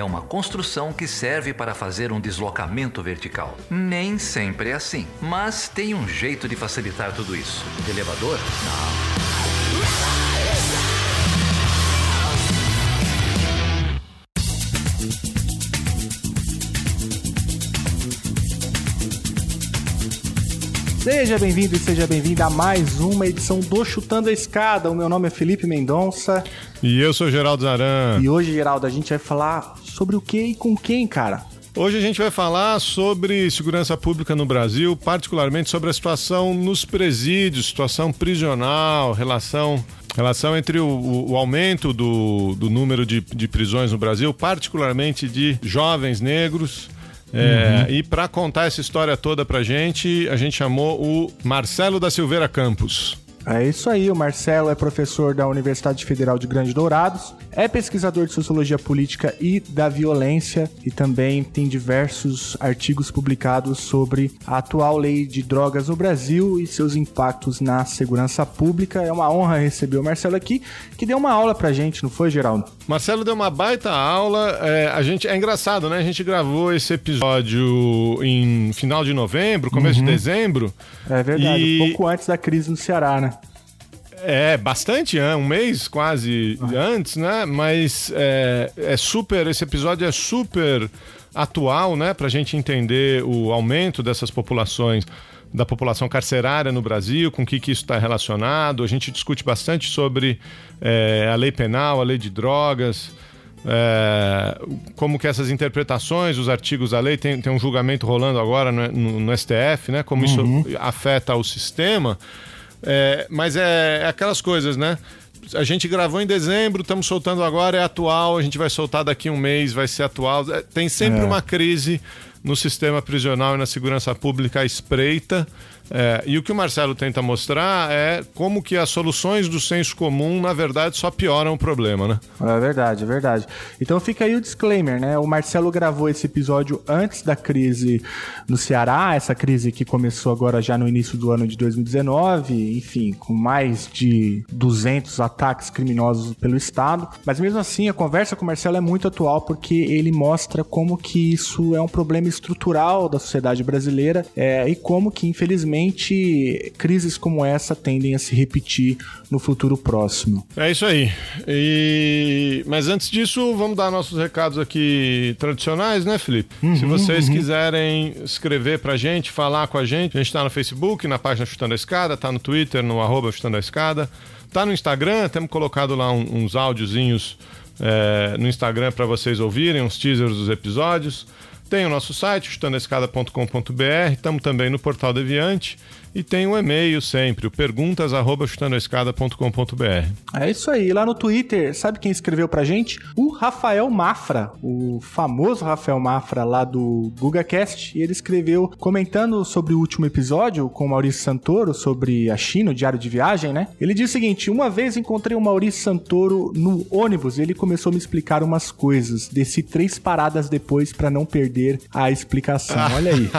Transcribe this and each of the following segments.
é uma construção que serve para fazer um deslocamento vertical. Nem sempre é assim, mas tem um jeito de facilitar tudo isso. Elevador? Não. Seja bem-vindo e seja bem-vinda a mais uma edição do Chutando a Escada. O meu nome é Felipe Mendonça E eu sou Geraldo Zaran. e hoje, Geraldo, a gente vai falar sobre o que e com quem, cara? Hoje a gente vai falar sobre segurança pública no Brasil, particularmente sobre a situação nos presídios, situação prisional, relação, relação entre o, o- aumento do, do número de, de prisões no Brasil, particularmente de jovens negros. É, E para contar essa história toda pra gente, a gente chamou o Marcelo da Silveira Campos. É isso aí, o Marcelo é professor da Universidade Federal de Grande Dourados, é pesquisador de sociologia política e da violência e também tem diversos artigos publicados sobre a atual lei de drogas no Brasil e seus impactos na segurança pública. É uma honra receber o Marcelo aqui, que deu uma aula pra gente, não foi, Geraldo? Marcelo deu uma baita aula. é, a gente é engraçado, né? A gente gravou esse episódio em final de novembro, começo de dezembro. É verdade, E- um pouco antes da crise no Ceará, né? É bastante, é, um mês quase antes, né? Mas é, é super. Esse episódio é super atual, né? Pra gente entender o aumento dessas populações. Da população carcerária no Brasil, com o que, que isso está relacionado. A gente discute bastante sobre é, a lei penal, a lei de drogas, é, como que essas interpretações, os artigos da lei, tem, tem um julgamento rolando agora no, no- no STF, né? Como isso afeta o sistema. É, mas é, é aquelas coisas, né? A gente gravou em dezembro, estamos soltando agora, é atual, a gente vai soltar daqui um mês, vai ser atual. É, tem sempre É. uma crise no sistema prisional e na segurança pública à espreita. É, e o que o Marcelo tenta mostrar é como que as soluções do senso comum, na verdade, só pioram o problema, né? É verdade, é verdade. Então fica aí o disclaimer, né? O Marcelo gravou esse episódio antes da crise no Ceará, essa crise que começou agora já no início do ano de 2019, enfim, com mais de 200 ataques criminosos pelo Estado. Mas mesmo assim, a conversa com o Marcelo é muito atual porque ele mostra como que isso é um problema estrutural da sociedade brasileira é, e como que, infelizmente, crises como essa tendem a se repetir no futuro próximo. É isso aí. E... Mas antes disso, vamos dar nossos recados aqui tradicionais, né, Felipe? Se vocês quiserem escrever pra gente, falar com a gente, a gente tá no Facebook, na página Chutando a Escada, tá no Twitter, no arroba Chutando a Escada, tá no Instagram, temos colocado lá uns áudiozinhos é, no Instagram para vocês ouvirem, uns teasers dos episódios. Tem o nosso site, chutandoescada.com.br, estamos também no Portal Deviante e tem o e-mail sempre, o perguntas@chutandoescada.com.br. É isso aí. Lá no Twitter, sabe quem escreveu pra gente? O Rafael Mafra, o famoso Rafael Mafra lá do GugaCast. E ele escreveu comentando sobre o último episódio com o Maurício Santoro sobre a China, o diário de viagem, né? Ele diz o seguinte: Uma vez encontrei o Maurício Santoro no ônibus e ele começou a me explicar umas coisas. Desci três paradas depois pra não perder a explicação. Olha aí.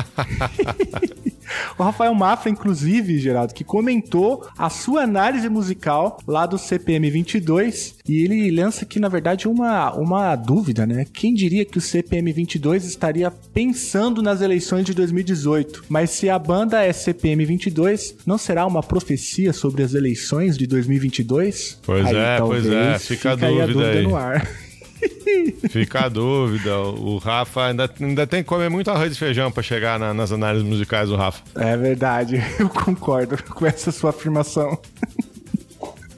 O Rafael Mafra, inclusive, Geraldo, que comentou a sua análise musical lá do CPM 22 e ele lança aqui, na verdade, uma, uma dúvida, né? Quem diria que o CPM 22 estaria pensando nas eleições de 2018? Mas se a banda é CPM 22, não será uma profecia sobre as eleições de 2022? Pois Aí, é, pois é, talvez, fica a aí a dúvida dúvida aí. no ar. Fica a dúvida. O Rafa ainda, ainda tem que comer muito arroz e feijão pra chegar na- nas análises musicais do Rafa. É verdade, eu concordo com essa sua afirmação.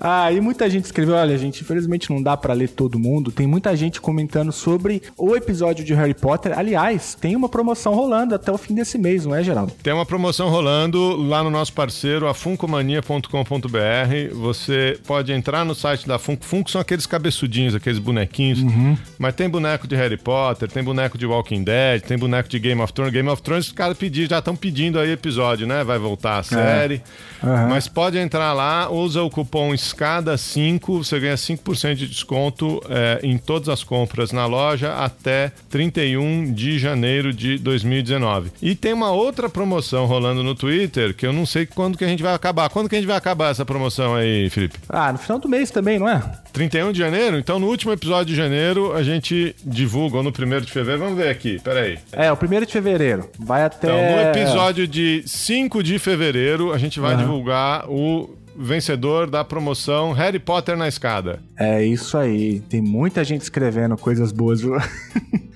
Ah, e muita gente escreveu, olha, gente, infelizmente não dá pra ler todo mundo. Tem muita gente comentando sobre o episódio de Harry Potter. Aliás, tem uma promoção rolando até o fim desse mês, não é, Geraldo? Tem uma promoção rolando lá no nosso parceiro, a funcomania.com.br. Você pode entrar no site da Funko. Funko são aqueles cabeçudinhos, aqueles bonequinhos. Mas tem boneco de Harry Potter, tem boneco de Walking Dead, tem boneco de Game of Thrones. Game of Thrones, os caras pediram, já estão pedindo aí episódio, né? Vai voltar a série. Aham. Mas pode entrar lá, usa o cupom ESCADA5, você ganha 5% de desconto é, em todas as compras na loja até 31 de janeiro de 2019. E tem uma outra promoção rolando no Twitter que eu não sei quando que a gente vai acabar. Quando que a gente vai acabar essa promoção aí, Felipe? Ah, no final do mês também, não é? 31 de janeiro? Então no último episódio de janeiro a gente divulga, ou no primeiro de fevereiro. Vamos ver aqui, peraí. É, o primeiro de fevereiro. Vai até. Então, no episódio de 5 de fevereiro, a gente vai Aham. divulgar o vencedor da promoção Harry Potter na escada. É isso aí. Tem muita gente escrevendo coisas boas, viu?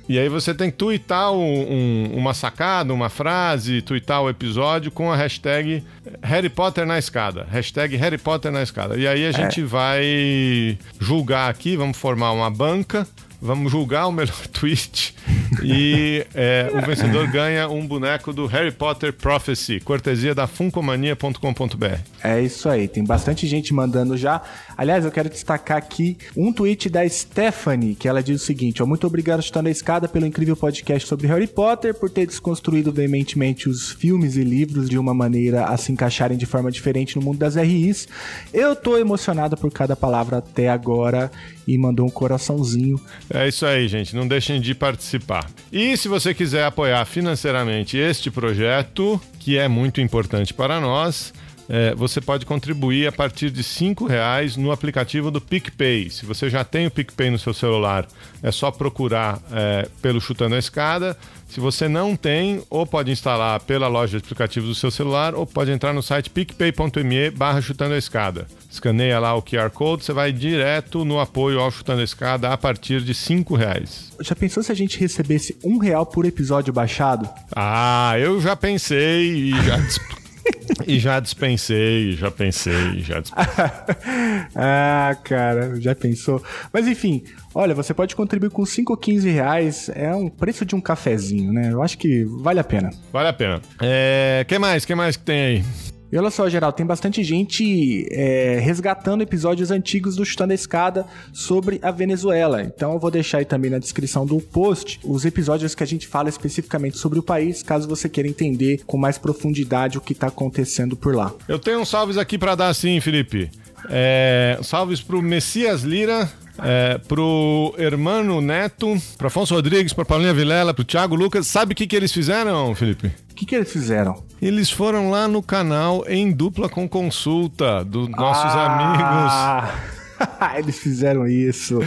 E aí você tem que twittar um- um- uma sacada, uma frase, twittar o episódio com a hashtag Harry Potter na escada. Hashtag Harry Potter na escada. E aí a gente vai julgar aqui, vamos formar uma banca, vamos julgar o melhor tweet e é, o vencedor ganha um boneco do Harry Potter Prophecy, cortesia da funcomania.com.br. É isso aí, tem bastante gente mandando já. Aliás, eu quero destacar aqui um tweet da Stephanie, que ela diz o seguinte: Muito obrigado, Chutando a Escada, pelo incrível podcast sobre Harry Potter, por ter desconstruído veementemente os filmes e livros de uma maneira a se encaixarem de forma diferente no mundo das RIs. Eu tô emocionada por cada palavra até agora e mandou um coraçãozinho. É isso aí, gente. Não deixem de participar. E se você quiser apoiar financeiramente este projeto, que é muito importante para nós, é, você pode contribuir a partir de R$ reais no aplicativo do PicPay. Se você já tem o PicPay no seu celular, é só procurar é, pelo Chutando a Escada. Se você não tem, ou pode instalar pela loja de aplicativos do seu celular, ou pode entrar no site picpay.me barra chutando a escada. Escaneia lá o QR Code, você vai direto no apoio ao Chutando a Escada a partir de R$ reais. Já pensou se a gente recebesse um real por episódio baixado? Ah, eu já pensei e já, e já dispensei, já pensei, já dispensei. ah, cara, já pensou? Mas enfim, olha, você pode contribuir com 5 ou 15 reais. É um preço de um cafezinho, né? Eu acho que vale a pena. Vale a pena. É, que mais? que mais que tem aí? E olha só, Geraldo, tem bastante gente é, resgatando episódios antigos do Chutando a Escada sobre a Venezuela. Então eu vou deixar aí também na descrição do post os episódios que a gente fala especificamente sobre o país, caso você queira entender com mais profundidade o que está acontecendo por lá. Eu tenho salves aqui pra dar sim, Felipe. É, salves pro Messias Lira, é, pro Hermano Neto, pro Afonso Rodrigues, pro Paulinha Vilela, pro Thiago Lucas. Sabe o que, que eles fizeram, Felipe? O que, que eles fizeram? Eles foram lá no canal em dupla com consulta dos nossos amigos. Eles fizeram isso.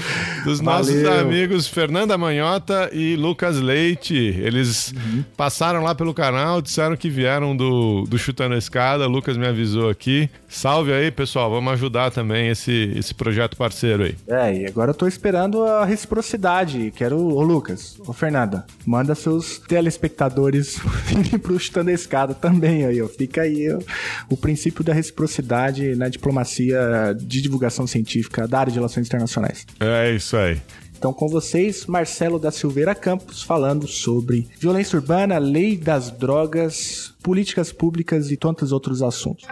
Dos nossos Valeu. amigos Fernanda Manhota e Lucas Leite. Eles Uhum. passaram lá pelo canal, disseram que vieram do, do Chutando a Escada. Lucas me avisou aqui. Salve aí, pessoal. Vamos ajudar também esse, esse projeto parceiro aí. É, e agora eu tô esperando a reciprocidade. Quero, ô Lucas, ô Fernanda, manda seus telespectadores virem pro Chutando a Escada também aí, ó. Fica aí ó, o princípio da reciprocidade na diplomacia de divulgação científica da área de relações internacionais. É isso aí. Então, com vocês, Marcelo da Silveira Campos, falando sobre violência urbana, lei das drogas, políticas públicas e tantos outros assuntos.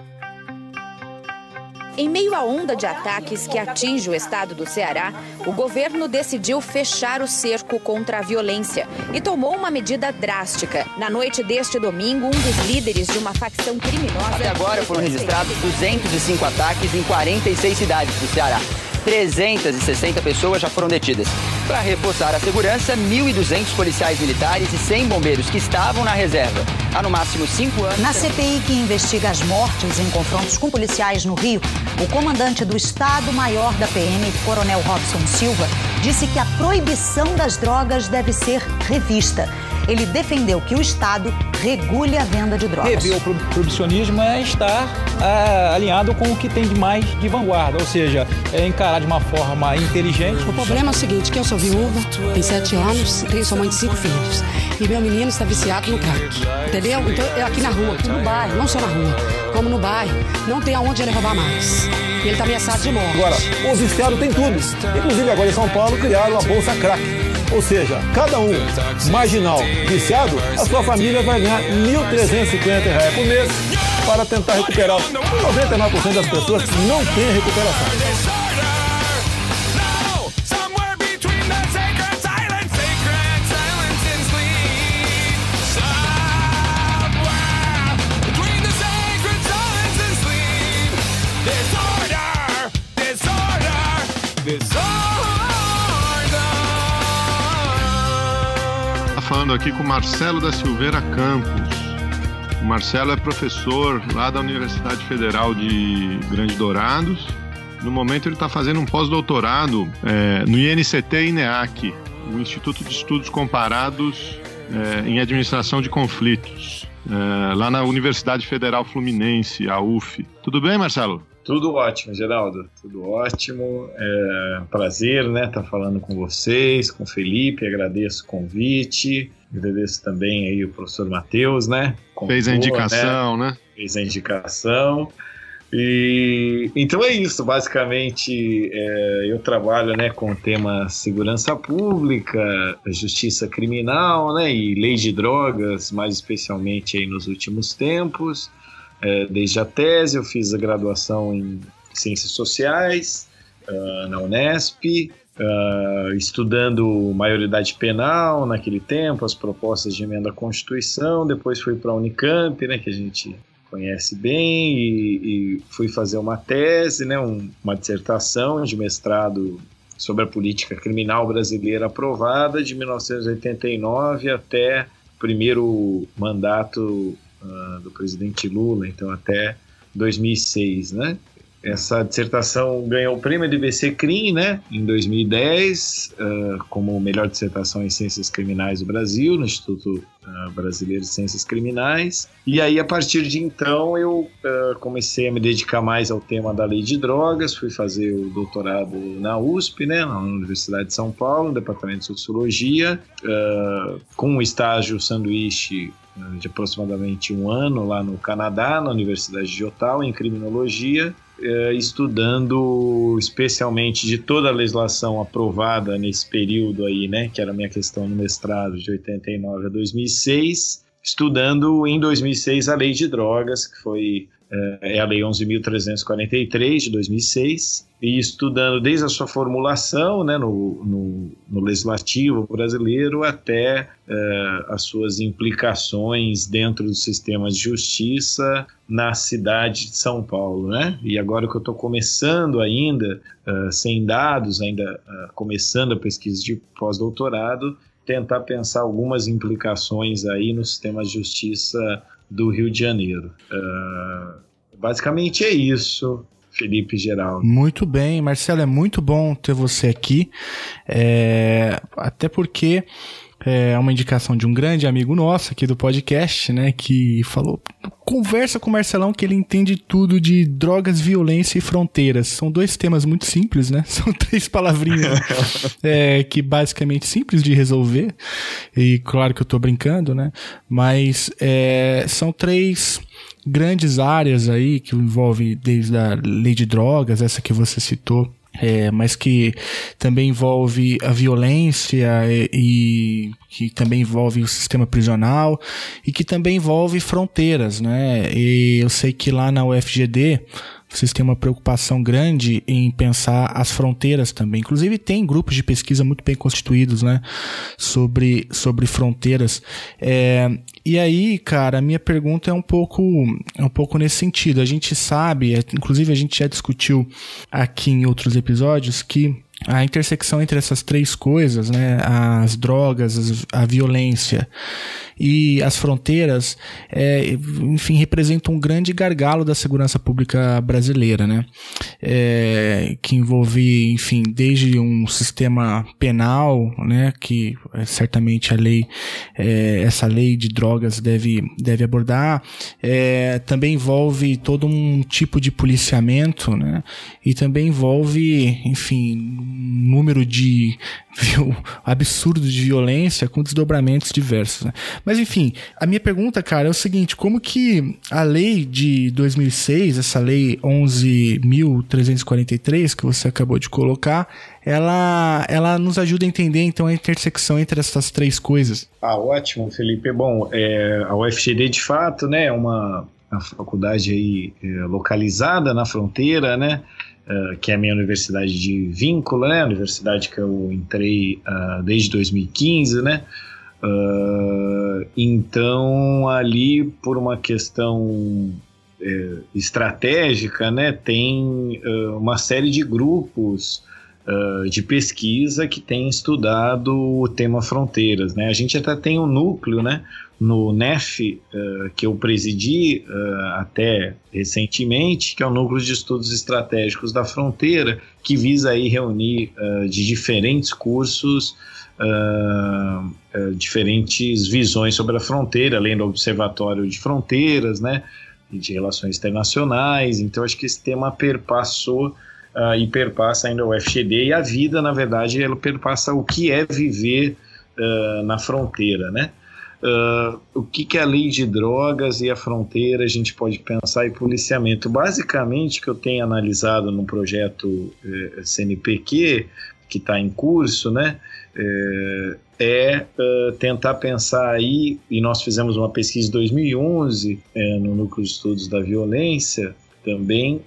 Em meio à onda de ataques que atinge o estado do Ceará, o governo decidiu fechar o cerco contra a violência e tomou uma medida drástica. Na noite deste domingo, um dos líderes de uma facção criminosa. Até agora foram registrados 205 ataques em 46 cidades do Ceará. 360 pessoas já foram detidas. Para reforçar a segurança, 1.200 policiais militares e 100 bombeiros que estavam na reserva há no máximo cinco anos. Na CPI que investiga as mortes em confrontos com policiais no Rio, o comandante do Estado-Maior da PM, Coronel Robson Silva, disse que a proibição das drogas deve ser revista. Ele defendeu que o Estado regule a venda de drogas. Rever o proibicionismo é estar é, alinhado com o que tem de mais de vanguarda, ou seja, é encarar de uma forma inteligente. O problema é o seguinte, que eu sou viúva, tenho sete anos, tenho sou mãe de cinco filhos. E meu menino está viciado no crack, entendeu? Então, eu aqui na rua, no bairro, não só na rua, como no bairro, não tem aonde ele roubar mais. E ele está ameaçado de morte. Agora, os viciados têm tudo. Inclusive agora em São Paulo criaram a Bolsa Crack. Ou seja, cada um marginal viciado, a sua família vai ganhar R$ 1.350 por mês para tentar recuperar. 99% das pessoas não têm recuperação. Aqui com Marcelo da Silveira Campos. O Marcelo é professor lá da Universidade Federal de Grande Dourados. No momento ele está fazendo um pós-doutorado é, no INCT INEAC, o Instituto de Estudos Comparados é, em Administração de Conflitos, é, lá na Universidade Federal Fluminense, a UF. Tudo bem, Marcelo? Tudo ótimo, Geraldo. Tudo ótimo. É prazer, né, estar tá falando com vocês, com o Felipe. Agradeço o convite. Agradeço também aí o professor Matheus, né? Contou, Fez a indicação, né? né? Fez a indicação. E então é isso, basicamente é, eu trabalho né, com o tema segurança pública, justiça criminal né, e lei de drogas, mais especialmente aí nos últimos tempos é, desde a tese, eu fiz a graduação em Ciências Sociais uh, na Unesp, uh, estudando maioridade penal naquele tempo, as propostas de emenda à Constituição, depois fui para a Unicamp, né, que a gente conhece bem, e, e fui fazer uma tese, né, um, uma dissertação de mestrado sobre a política criminal brasileira aprovada de 1989 até o primeiro mandato uh, do presidente Lula, então até 2006, né? Essa dissertação ganhou o prêmio DBC CRIM, né, em 2010, uh, como melhor dissertação em Ciências Criminais do Brasil, no Instituto uh, Brasileiro de Ciências Criminais. E aí, a partir de então, eu uh, comecei a me dedicar mais ao tema da lei de drogas, fui fazer o doutorado na USP, né, na Universidade de São Paulo, no Departamento de Sociologia, com um estágio sanduíche de aproximadamente um ano lá no Canadá, na Universidade de Ottawa, em criminologia, estudando especialmente de toda a legislação aprovada nesse período aí, né, que era a minha questão no mestrado de 89 a 2006, estudando em 2006 a lei de drogas, que foi eh, é a lei 11.343 de 2006, e estudando desde a sua formulação né, no, no, no legislativo brasileiro até uh, as suas implicações dentro do sistema de justiça na cidade de São Paulo. Né? E agora que eu estou começando ainda, uh, sem dados, ainda uh, começando a pesquisa de pós-doutorado, tentar pensar algumas implicações aí no sistema de justiça do Rio de Janeiro. basicamente é isso. Felipe Geraldo. Muito bem, Marcelo, é muito bom ter você aqui. É, até porque é uma indicação de um grande amigo nosso aqui do podcast, né? Que falou: conversa com o Marcelão que ele entende tudo de drogas, violência e fronteiras. São dois temas muito simples, né? São três palavrinhas é, que basicamente simples de resolver. E claro que eu tô brincando, né? Mas é, são três grandes áreas aí que envolve desde a lei de drogas, essa que você citou, é, mas que também envolve a violência e, e, que também envolve o sistema prisional e que também envolve fronteiras, né? E eu sei que lá na UFGD vocês têm uma preocupação grande em pensar as fronteiras também. Inclusive tem grupos de pesquisa muito bem constituídos, né, sobre, sobre fronteiras. É, e aí, cara, a minha pergunta é um pouco, é um pouco nesse sentido. A gente sabe, é, inclusive a gente já discutiu aqui em outros episódios que a intersecção entre essas três coisas, né, as drogas, as, a violência e as fronteiras, é, enfim, representa um grande gargalo da segurança pública brasileira, né? É, que envolve, enfim, desde um sistema penal, né, que é, certamente a lei, é, essa lei de drogas deve, deve abordar, é, também envolve todo um tipo de policiamento, né? E também envolve, enfim, número de viu, absurdo de violência com desdobramentos diversos. Né? Mas enfim, a minha pergunta, cara, é o seguinte: como que a lei de 2006, essa lei 11.343 que você acabou de colocar, ela, ela nos ajuda a entender então a intersecção entre essas três coisas? Ah, ótimo, Felipe. Bom, é, a UFGD de fato, né, é uma, uma faculdade aí é, localizada na fronteira, né? Uh, que é a minha universidade de vínculo, né? A universidade que eu entrei uh, desde 2015, né? Uh, então, ali, por uma questão é, estratégica, né? Tem uma série de grupos de pesquisa que tem estudado o tema fronteiras, né? A gente até tem um núcleo, né? No NEF, uh, que eu presidi uh, até recentemente, que é o Núcleo de Estudos Estratégicos da Fronteira, que visa aí reunir uh, de diferentes cursos diferentes visões sobre a fronteira, além do Observatório de Fronteiras, né, e de Relações Internacionais. Então, acho que esse tema perpassou e perpassa ainda o FGD e a vida, na verdade, ela perpassa o que é viver na fronteira, né? Uh, o que, que é a lei de drogas e a fronteira a gente pode pensar em policiamento. Basicamente, que eu tenho analisado no projeto eh, CNPq, que está em curso, né, eh, é uh, tentar pensar aí, e nós fizemos uma pesquisa em 2011 eh, no Núcleo de Estudos da Violência, também,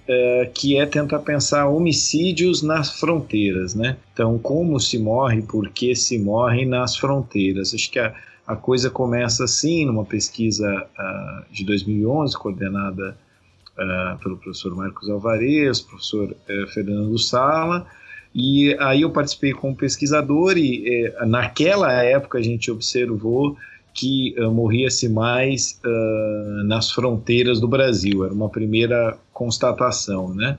que é tentar pensar homicídios nas fronteiras, né? Então, como se morre, por que se morre nas fronteiras? Acho que a, a coisa começa assim, numa pesquisa uh, de 2011, coordenada uh, pelo professor Marcos Alvarez, professor uh, Fernando Sala, e aí eu participei como pesquisador e uh, naquela época a gente observou que uh, morria-se mais nas fronteiras do Brasil, era uma primeira constatação, né?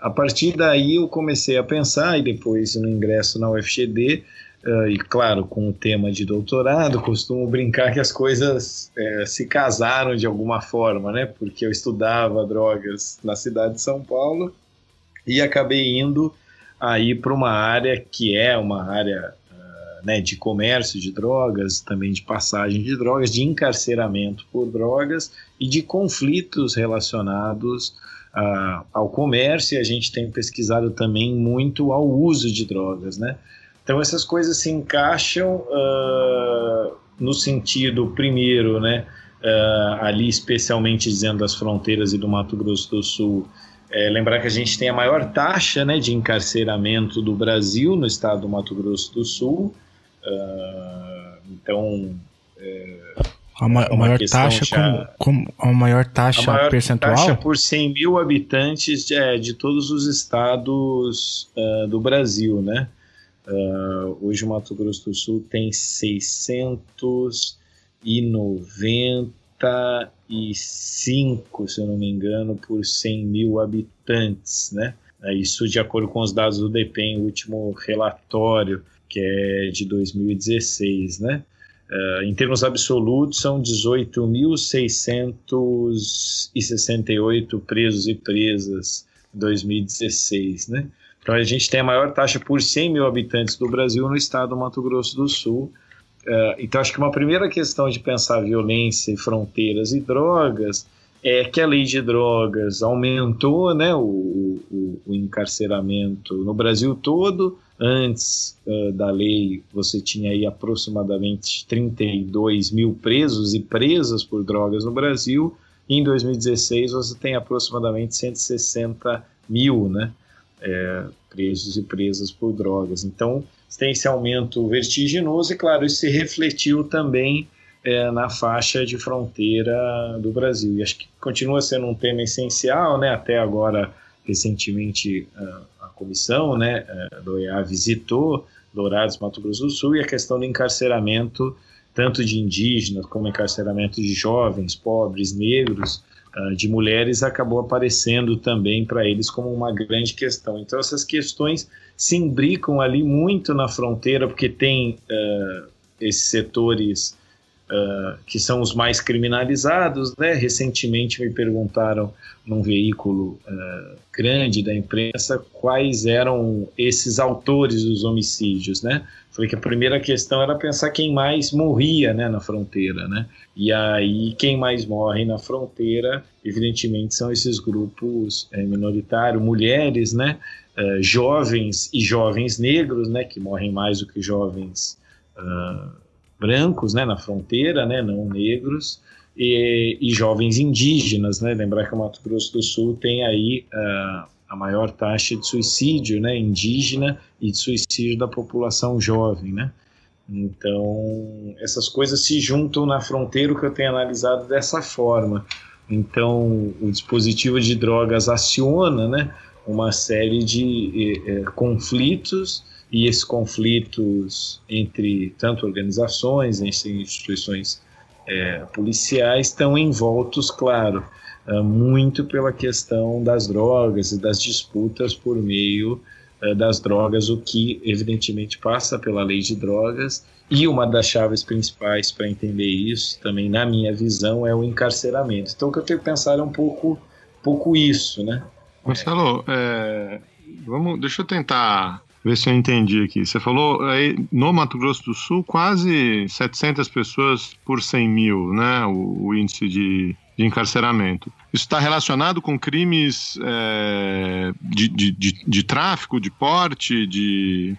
a partir daí eu comecei a pensar, e depois no ingresso na UFGD, Uh, e claro, com o tema de doutorado, costumo brincar que as coisas é, se casaram de alguma forma, né? Porque eu estudava drogas na cidade de São Paulo e acabei indo aí para uma área que é uma área uh, né, de comércio de drogas, também de passagem de drogas, de encarceramento por drogas e de conflitos relacionados uh, ao comércio. E a gente tem pesquisado também muito ao uso de drogas, né? Então essas coisas se encaixam uh, no sentido, primeiro, né, uh, ali especialmente dizendo das fronteiras e do Mato Grosso do Sul, é, lembrar que a gente tem a maior taxa né, de encarceramento do Brasil no estado do Mato Grosso do Sul. Uh, então. É, a, ma maior taxa já, como, como, a maior taxa a maior percentual? taxa por 100 mil habitantes de, é, de todos os estados uh, do Brasil, né? Uh, hoje o Mato Grosso do Sul tem 695, se eu não me engano, por 100 mil habitantes, né? Uh, isso de acordo com os dados do DEPEN, o último relatório, que é de 2016, né? Uh, em termos absolutos, são 18.668 presos e presas em 2016, né? Então a gente tem a maior taxa por 100 mil habitantes do Brasil no estado do Mato Grosso do Sul. Uh, então acho que uma primeira questão de pensar violência, fronteiras e drogas é que a lei de drogas aumentou né, o, o, o encarceramento no Brasil todo. Antes uh, da lei, você tinha aí aproximadamente 32 mil presos e presas por drogas no Brasil. Em 2016, você tem aproximadamente 160 mil, né? É, presos e presas por drogas. Então, tem esse aumento vertiginoso e, claro, isso se refletiu também é, na faixa de fronteira do Brasil. E acho que continua sendo um tema essencial, né? Até agora, recentemente, a comissão né, eh, do EA visitou Dourados, Mato Grosso do Sul, e a questão do encarceramento tanto de indígenas como encarceramento de jovens, pobres, negros, de mulheres, acabou aparecendo também para eles como uma grande questão. Então essas questões se imbricam ali muito na fronteira, porque tem uh, esses setores uh, que são os mais criminalizados. Né? Recentemente me perguntaram num veículo uh, grande da imprensa quais eram esses autores dos homicídios. Né? Falei que a primeira questão era pensar quem mais morria né, na fronteira. Né? E aí, quem mais morre na fronteira, evidentemente, são esses grupos é, minoritários, mulheres, né? Uh, jovens e jovens negros, né, que morrem mais do que jovens uh, brancos, né, na fronteira, né, não negros, e, e, jovens indígenas, né, lembrar que o Mato Grosso do Sul tem aí uh, a maior taxa de suicídio, né, indígena e de suicídio da população jovem, né, então essas coisas se juntam na fronteira, o que eu tenho analisado dessa forma, então o dispositivo de drogas aciona, né, uma série de eh, eh conflitos e esses conflitos entre tanto organizações, entre instituições é, policiais estão envoltos, claro, é, muito pela questão das drogas e das disputas por meio é, das drogas, o que evidentemente passa pela lei de drogas. E uma das chaves principais para entender isso, também na minha visão, é o encarceramento. Então, o que eu tenho que pensar é um pouco, pouco isso, né? Marcelo, é, vamos, deixa eu tentar ver se eu entendi aqui. Você falou aí no Mato Grosso do Sul quase 700 pessoas por 100 mil, né? O, o índice de, de, encarceramento. Isso está relacionado com crimes é, de, de, de, de, tráfico, de porte, de.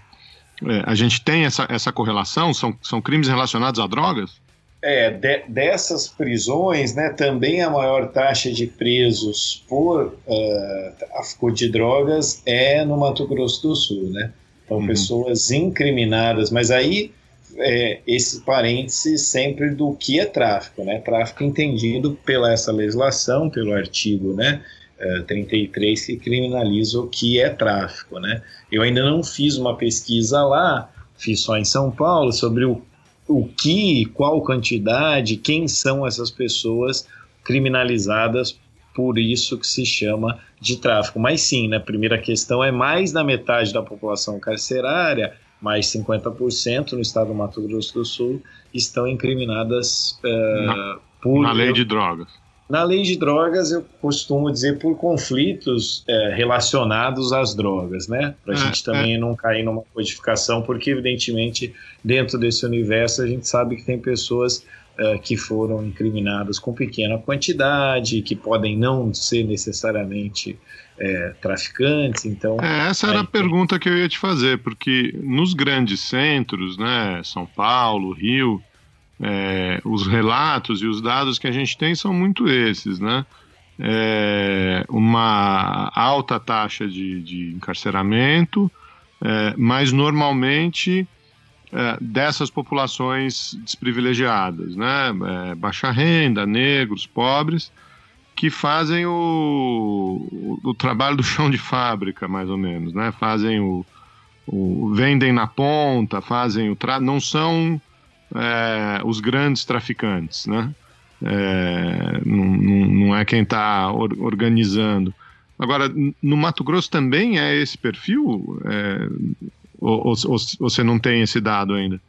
É, a gente tem essa, essa correlação? São, são crimes relacionados a drogas? É, de, dessas prisões, né, também a maior taxa de presos por uh, tráfico de drogas é no Mato Grosso do Sul, né? Então, uhum. pessoas incriminadas, mas aí é, esse parêntese sempre do que é tráfico, né? Tráfico entendido pela essa legislação, pelo artigo, né? 33 que criminaliza o que é tráfico, né? Eu ainda não fiz uma pesquisa lá, fiz só em São Paulo sobre o o que, qual quantidade, quem são essas pessoas criminalizadas por isso que se chama de tráfico. Mas sim, na né, primeira questão é mais da metade da população carcerária, mais 50% no estado do Mato Grosso do Sul estão incriminadas uh, na, por na lei de drogas. Na lei de drogas, eu costumo dizer por conflitos é, relacionados às drogas, né? Para a é, gente também é. não cair numa codificação, porque, evidentemente, dentro desse universo, a gente sabe que tem pessoas que foram incriminadas com pequena quantidade, que podem não ser necessariamente é, traficantes, então... É, essa era a pergunta que eu ia te fazer, porque nos grandes centros, né, São Paulo, Rio é, os relatos e os dados que a gente tem são muito esses, né? Uma alta taxa de, de encarceramento, mas normalmente é, dessas populações desprivilegiadas, né? É, baixa renda, negros, pobres, que fazem o, o, o, trabalho do chão de fábrica, mais ou menos, né? Fazem o, o vendem na ponta, fazem o tra... não são é, os grandes traficantes, né? É, não, não, é quem está or, organizando. Agora, no Mato Grosso também é esse perfil? É, ou, ou, ou, você não tem esse dado ainda?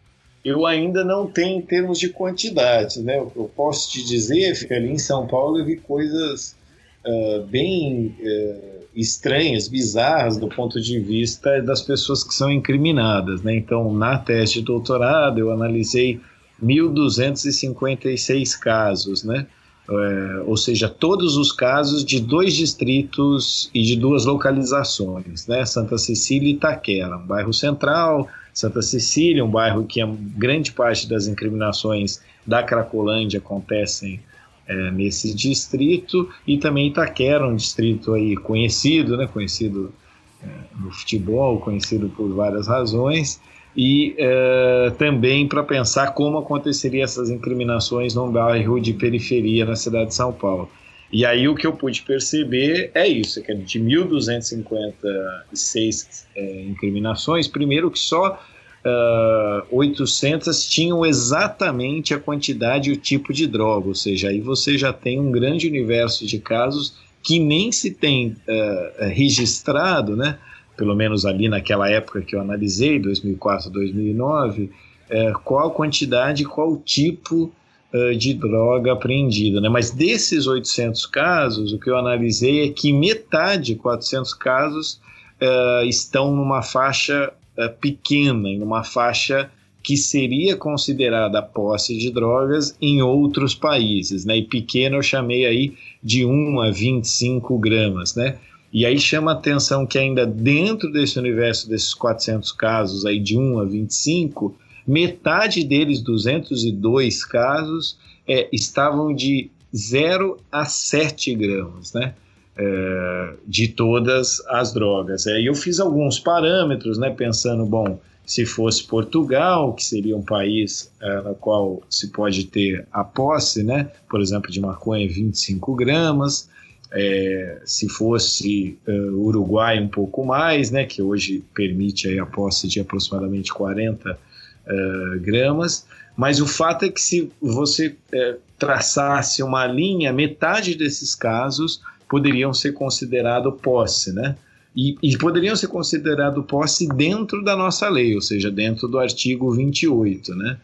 Eu ainda não tenho em termos de quantidade, né? O que eu posso te dizer é que ali em São Paulo eu vi coisas uh, bem uh, estranhas, bizarras do ponto de vista das pessoas que são incriminadas. Né? Então, na tese de doutorado, eu analisei 1.256 casos, né? É, ou seja, todos os casos de dois distritos e de duas localizações, né? Santa Cecília e Itaquera, um bairro central, Santa Cecília, um bairro que a grande parte das incriminações da Cracolândia acontecem é, nesse distrito e também Itaquera, um distrito aí conhecido, né, conhecido é, no futebol, conhecido por várias razões, e é, também para pensar como aconteceria essas incriminações num bairro de periferia na cidade de São Paulo. E aí o que eu pude perceber é isso, que de 1.256 é, incriminações, primeiro que só uh, 800 tinham exatamente a quantidade e o tipo de droga, ou seja, aí você já tem um grande universo de casos que nem se tem uh, registrado, né? Pelo menos ali naquela época que eu analisei, 2004, 2009, é, qual quantidade, qual tipo uh, de droga apreendida. Né? Mas desses 800 casos, o que eu analisei é que metade, 400 casos, uh, estão numa faixa uh, pequena, em uma faixa que seria considerada posse de drogas em outros países, né? E pequeno eu chamei aí de 1 a 25 gramas, né? E aí chama a atenção que ainda dentro desse universo desses 400 casos aí de 1 a 25, metade deles, 202 casos, é, estavam de 0 a 7 gramas, né? É, de todas as drogas. É, eu fiz alguns parâmetros, né, pensando, bom, se fosse Portugal, que seria um país é, no qual se pode ter a posse, né, por exemplo, de maconha 25 gramas, é, se fosse uh, Uruguai um pouco mais, né, que hoje permite aí a posse de aproximadamente 40 uh, gramas, mas o fato é que se você uh, traçasse uma linha, metade desses casos poderiam ser considerados posse, né? E, e poderiam ser considerados posse dentro da nossa lei, ou seja, dentro do artigo 28, né?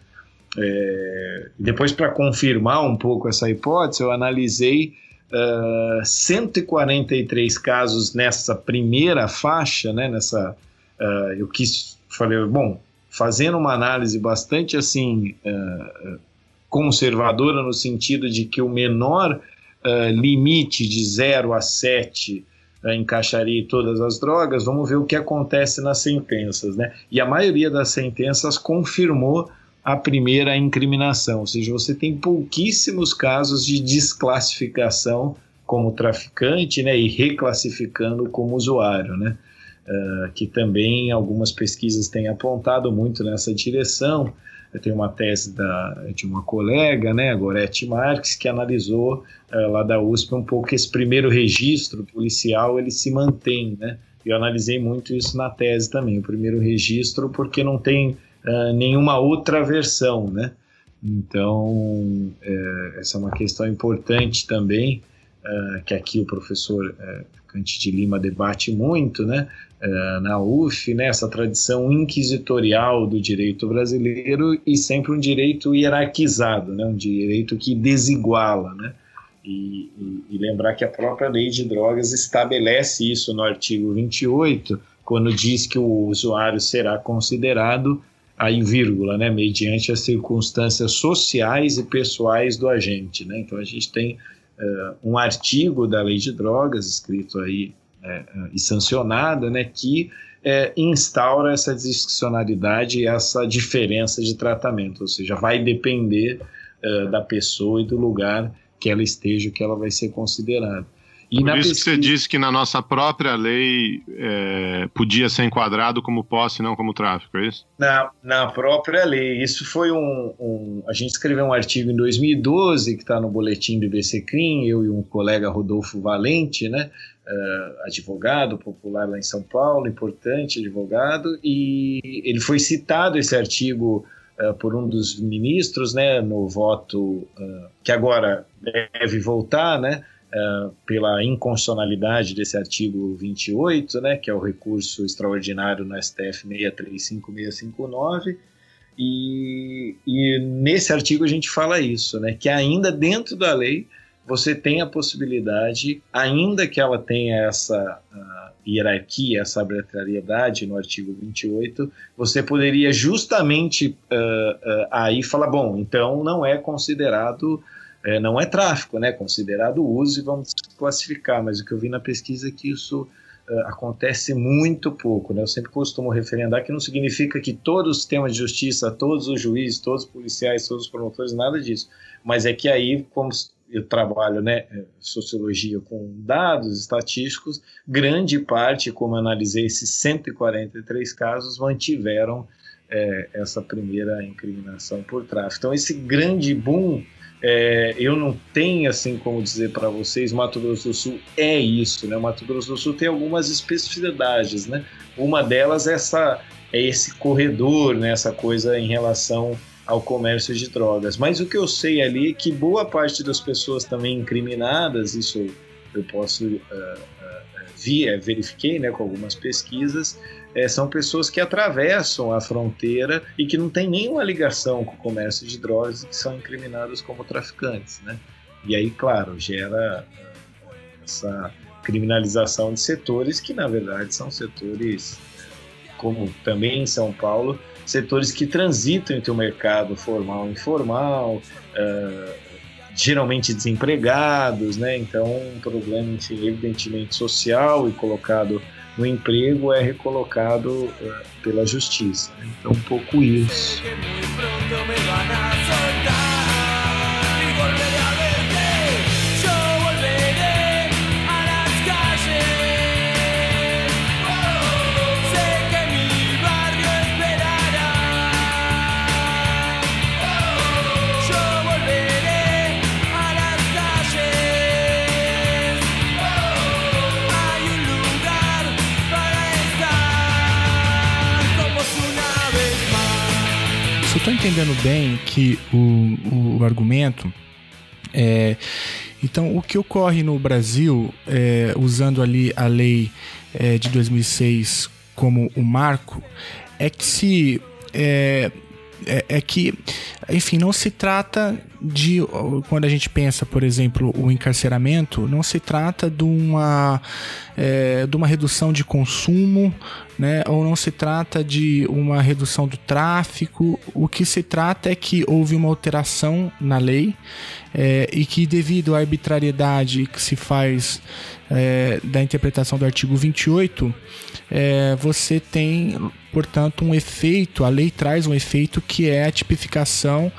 É, depois, para confirmar um pouco essa hipótese, eu analisei uh, 143 casos nessa primeira faixa, né, nessa, uh, eu quis, falei, bom, fazendo uma análise bastante assim uh, conservadora no sentido de que o menor limite de 0 a 7 encaixaria todas as drogas, vamos ver o que acontece nas sentenças, né? E a maioria das sentenças confirmou a primeira incriminação, ou seja, você tem pouquíssimos casos de desclassificação como traficante né, e reclassificando como usuário, né? Uh, que também algumas pesquisas têm apontado muito nessa direção. Eu tenho uma tese da, de uma colega, né, Gorete Marques, que analisou uh, lá da USP um pouco esse primeiro registro policial, ele se mantém, né? Eu analisei muito isso na tese também, o primeiro registro, porque não tem uh, nenhuma outra versão, né? Então, é, essa é uma questão importante também, uh, que aqui o professor uh, Cante de Lima debate muito, né? Na UF, né? essa tradição inquisitorial do direito brasileiro e sempre um direito hierarquizado, né? um direito que desiguala, né? E, e, e, lembrar que a própria lei de drogas estabelece isso no artigo 28, quando diz que o usuário será considerado aí vírgula, né, mediante as circunstâncias sociais e pessoais do agente, né? Então a gente tem uh, um artigo da lei de drogas escrito aí é, e sancionado, né, que é, instaura essa discricionalidade e essa diferença de tratamento, ou seja, vai depender uh, da pessoa e do lugar que ela esteja, que ela vai ser considerada. E Por isso pesquisa... que você disse que na nossa própria lei é, podia ser enquadrado como posse e não como tráfico, é isso? Na, na própria lei. Isso foi um, um A gente escreveu um artigo em 2012 que está no boletim do IBCCRIM, eu e um colega Rodolfo Valente, né? Uh, advogado popular lá em São Paulo, importante advogado, e ele foi citado esse artigo uh, por um dos ministros, né, no voto uh, que agora deve voltar, né, uh, pela inconstitucionalidade desse artigo 28, né, que é o recurso extraordinário no STF 635659, e, e nesse artigo a gente fala isso, né, que ainda dentro da lei você tem a possibilidade, ainda que ela tenha essa uh, hierarquia, essa arbitrariedade no artigo 28, você poderia justamente uh, aí falar, bom, então não é considerado é, não é tráfico, né? Considerado uso e vamos classificar, mas o que eu vi na pesquisa é que isso uh, acontece muito pouco, né? Eu sempre costumo referendar que não significa que todo o sistema de justiça, todos os juízes, todos os policiais, todos os promotores, nada disso, mas é que aí, como eu trabalho, né, é, sociologia com dados estatísticos, grande parte, como analisei esses 143 casos, mantiveram é, essa primeira incriminação por tráfico. Então, esse grande boom é, eu não tenho assim como dizer para vocês, Mato Grosso do Sul é isso, né? O Mato Grosso do Sul tem algumas especificidades, né? Uma delas é essa é esse corredor, né? Essa coisa em relação ao comércio de drogas. Mas o que eu sei ali é que boa parte das pessoas também incriminadas, isso eu posso uh, verifiquei, né, com algumas pesquisas, é, são pessoas que atravessam a fronteira e que não têm nenhuma ligação com o comércio de drogas e que são incriminadas como traficantes, né? E aí, claro, gera uh, essa criminalização de setores que, na verdade, são setores, como também em São Paulo, setores que transitam entre o mercado formal e informal, uh, geralmente desempregados, né? Então, um problema, evidentemente, social e colocado no emprego é recolocado uh, pela justiça. Então, um pouco isso. Estou entendendo bem que o, o argumento é. Então, o que ocorre no Brasil, é, usando ali a lei é, de 2006 como o marco, é que se é, é, que, enfim, não se trata de quando a gente pensa, por exemplo, o encarceramento, não se trata de uma é, de uma redução de consumo, né? Ou não se trata de uma redução do tráfico. O que se trata é que houve uma alteração na lei é, e que devido à arbitrariedade que se faz é, da interpretação do artigo 28, é, você tem, portanto, um efeito, a lei traz um efeito que é a tipificação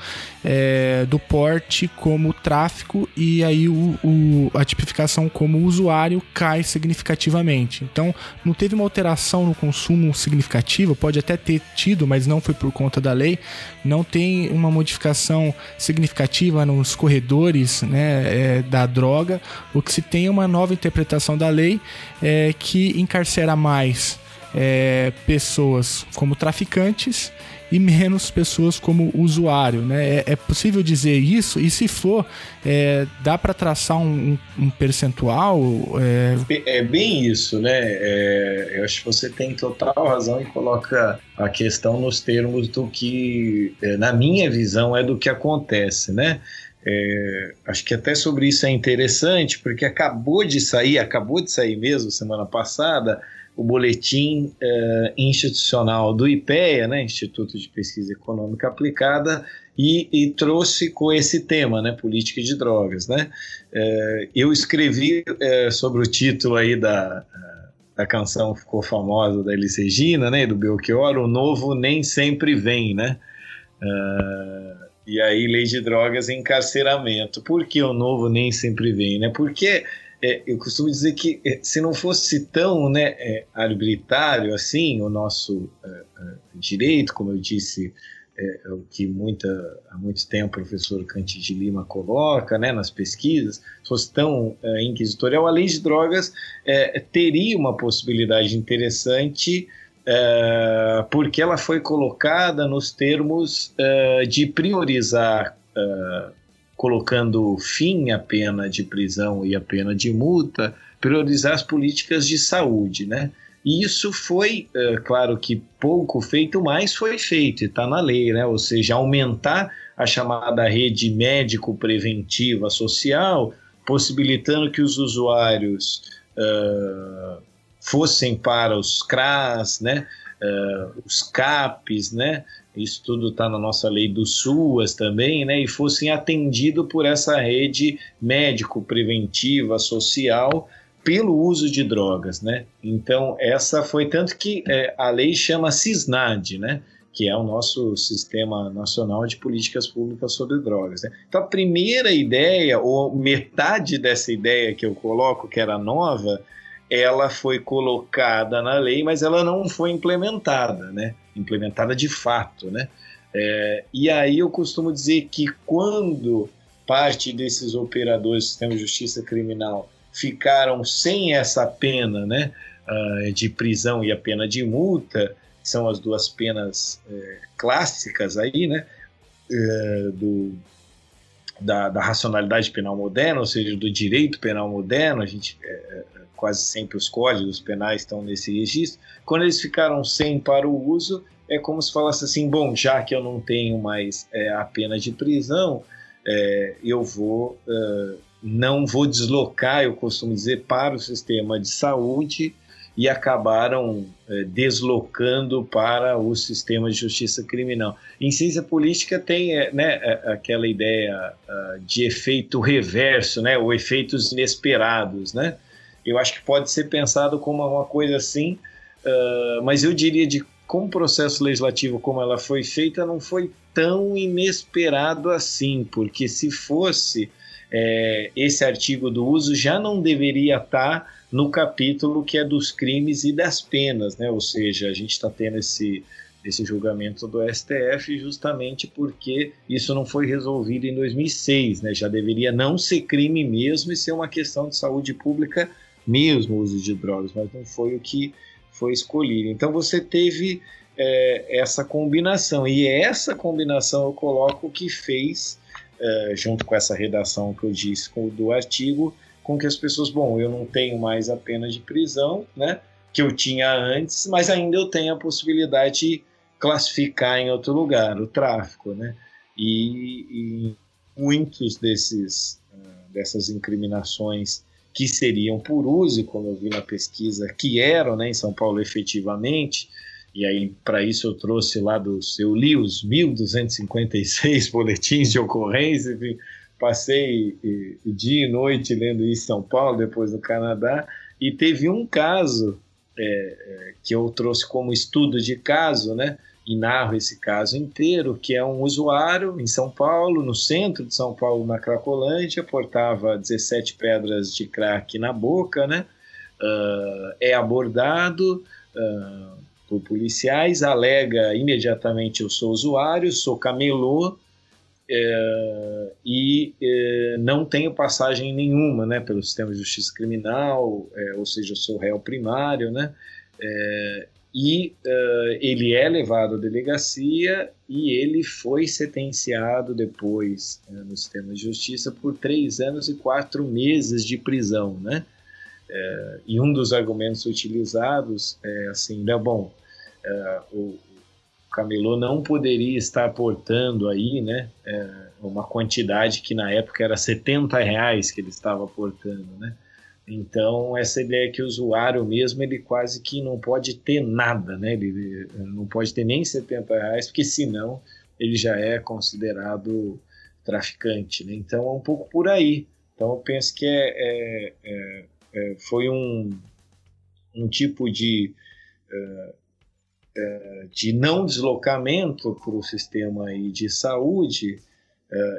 é, do porte como tráfico e aí o, o, a tipificação como usuário cai significativamente. Então, não teve uma alteração no consumo significativa, pode até ter tido, mas não foi por conta da lei. Não tem uma modificação significativa nos corredores né, é, da droga. O que se tem é uma nova interpretação da lei é, que encarcera mais é, pessoas como traficantes e menos pessoas como usuário, né? É, é possível dizer isso? E se for, é, dá para traçar um, um percentual? É... é... bem isso, né? É, eu acho que você tem total razão e coloca a questão nos termos do que, é, na minha visão, é do que acontece, né? É, acho que até sobre isso é interessante, porque acabou de sair, acabou de sair mesmo semana passada, o boletim uh, institucional do IPEA, né, Instituto de Pesquisa Econômica Aplicada, e, e trouxe com esse tema, né, política de drogas. Né. Uh, eu escrevi uh, sobre o título aí da, da canção ficou famosa da Elis Regina, né, do Belchior, o novo nem sempre vem, né, e aí lei de drogas e encarceramento. Por que o novo nem sempre vem, né, porque é, eu costumo dizer que é, se não fosse tão né, é, arbitrário assim o nosso é, é direito, como eu disse, é, o que muita, há muito tempo o professor Cante de Lima coloca né, nas pesquisas, se fosse tão inquisitorial, a lei de drogas teria uma possibilidade interessante porque ela foi colocada nos termos de priorizar colocando fim à pena de prisão e à pena de multa, priorizar as políticas de saúde, né? E isso foi, é, claro que pouco feito, mas foi feito, está na lei, né? Ou seja, aumentar a chamada rede médico-preventiva social, possibilitando que os usuários uh, fossem para os CRAS, né? Uh, os CAPs, né? Isso tudo está na nossa lei do SUAS também, né, e fossem atendidos por essa rede médico-preventiva, social, pelo uso de drogas, né? Então, essa foi tanto que é, a lei chama CISNAD, né? Que é o nosso Sistema Nacional de Políticas Públicas sobre Drogas. Né? Então, a primeira ideia, ou metade dessa ideia que eu coloco, que era nova, ela foi colocada na lei, mas ela não foi implementada, né? Implementada de fato, né? É, e aí eu costumo dizer que quando parte desses operadores do sistema de justiça criminal ficaram sem essa pena né, uh, de prisão e a pena de multa, que são as duas penas uh, clássicas aí, né, uh, do, da, da, racionalidade penal moderna, ou seja, do direito penal moderno, a gente é, quase sempre os códigos penais estão nesse registro. Quando eles ficaram sem para o uso, é como se falasse assim: bom, já que eu não tenho mais é, a pena de prisão, é, eu vou uh, não vou deslocar, eu costumo dizer, para o sistema de saúde e acabaram é, deslocando para o sistema de justiça criminal. Em ciência política tem é, né, aquela ideia uh, de efeito reverso, né, ou efeitos inesperados, né? Eu acho que pode ser pensado como uma coisa assim, uh, mas eu diria de com o processo legislativo como ela foi feita, não foi tão inesperado assim, porque se fosse é, esse artigo do uso já não deveria estar no capítulo que é dos crimes e das penas, né? Ou seja, a gente está tendo esse esse julgamento do STF justamente porque isso não foi resolvido em 2006, né? Já deveria não ser crime mesmo e ser uma questão de saúde pública mesmo o uso de drogas, mas não foi o que foi escolhido. Então você teve é, essa combinação, e essa combinação eu coloco que fez, é, junto com essa redação que eu disse com, do artigo, com que as pessoas, bom, eu não tenho mais a pena de prisão, né, que eu tinha antes, mas ainda eu tenho a possibilidade de classificar em outro lugar, o tráfico, né, e, e muitos desses, uh, dessas incriminações que seriam por uso, como eu vi na pesquisa, que eram né, em São Paulo efetivamente, e aí para isso eu trouxe lá do eu li os 1.256 boletins de ocorrência, enfim, passei dia e noite lendo isso em São Paulo, depois no Canadá, e teve um caso é, é, que eu trouxe como estudo de caso, né? E narro esse caso inteiro, que é um usuário em São Paulo, no centro de São Paulo, na Cracolândia, portava 17 pedras de crack na boca, né? Uh, é abordado uh, por policiais, alega imediatamente eu sou usuário, sou camelô uh, e eh, não tenho passagem nenhuma, né, pelo sistema de justiça criminal, eh, ou seja, eu sou réu primário, né? Eh, e uh, ele é levado à delegacia e ele foi sentenciado depois uh, no sistema de justiça por três anos e quatro meses de prisão, né? Uh, e um dos argumentos utilizados é assim, né, bom, o Camelô não poderia estar portando aí, né, uma quantidade que na época era 70 reais que ele estava portando, né? Então, essa ideia que o usuário mesmo, ele quase que não pode ter nada, né? Ele não pode ter nem 70 reais, porque senão ele já é considerado traficante, né? Então, é um pouco por aí. Então, eu penso que é, é, é, é foi um, um tipo de, é, é, de não deslocamento para o sistema aí de saúde,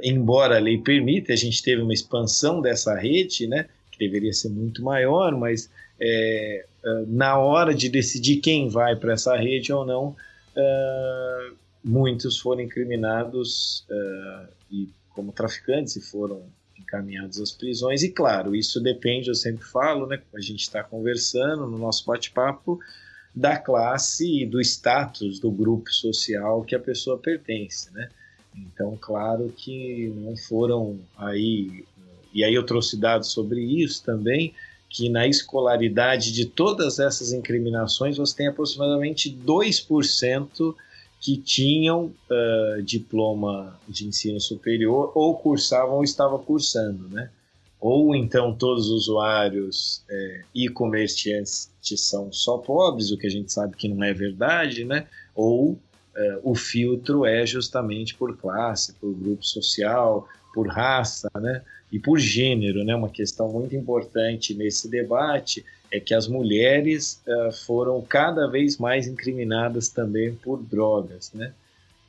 embora a lei permita, a gente teve uma expansão dessa rede, né? Deveria ser muito maior, mas é, é, na hora de decidir quem vai para essa rede ou não, uh, muitos foram incriminados uh, e como traficantes e foram encaminhados às prisões. E claro, isso depende, eu sempre falo, né? A gente está conversando no nosso bate-papo da classe e do status do grupo social que a pessoa pertence, né? Então, claro que não foram aí e aí eu trouxe dados sobre isso também, que na escolaridade de todas essas incriminações você tem aproximadamente 2% que tinham uh, diploma de ensino superior ou cursavam ou estavam cursando, né? Ou então todos os usuários é, e comerciantes são só pobres, o que a gente sabe que não é verdade, né? Ou uh, o filtro é justamente por classe, por grupo social, por raça, né? E por gênero, né? Uma questão muito importante nesse debate é que as mulheres uh, foram cada vez mais incriminadas também por drogas, né?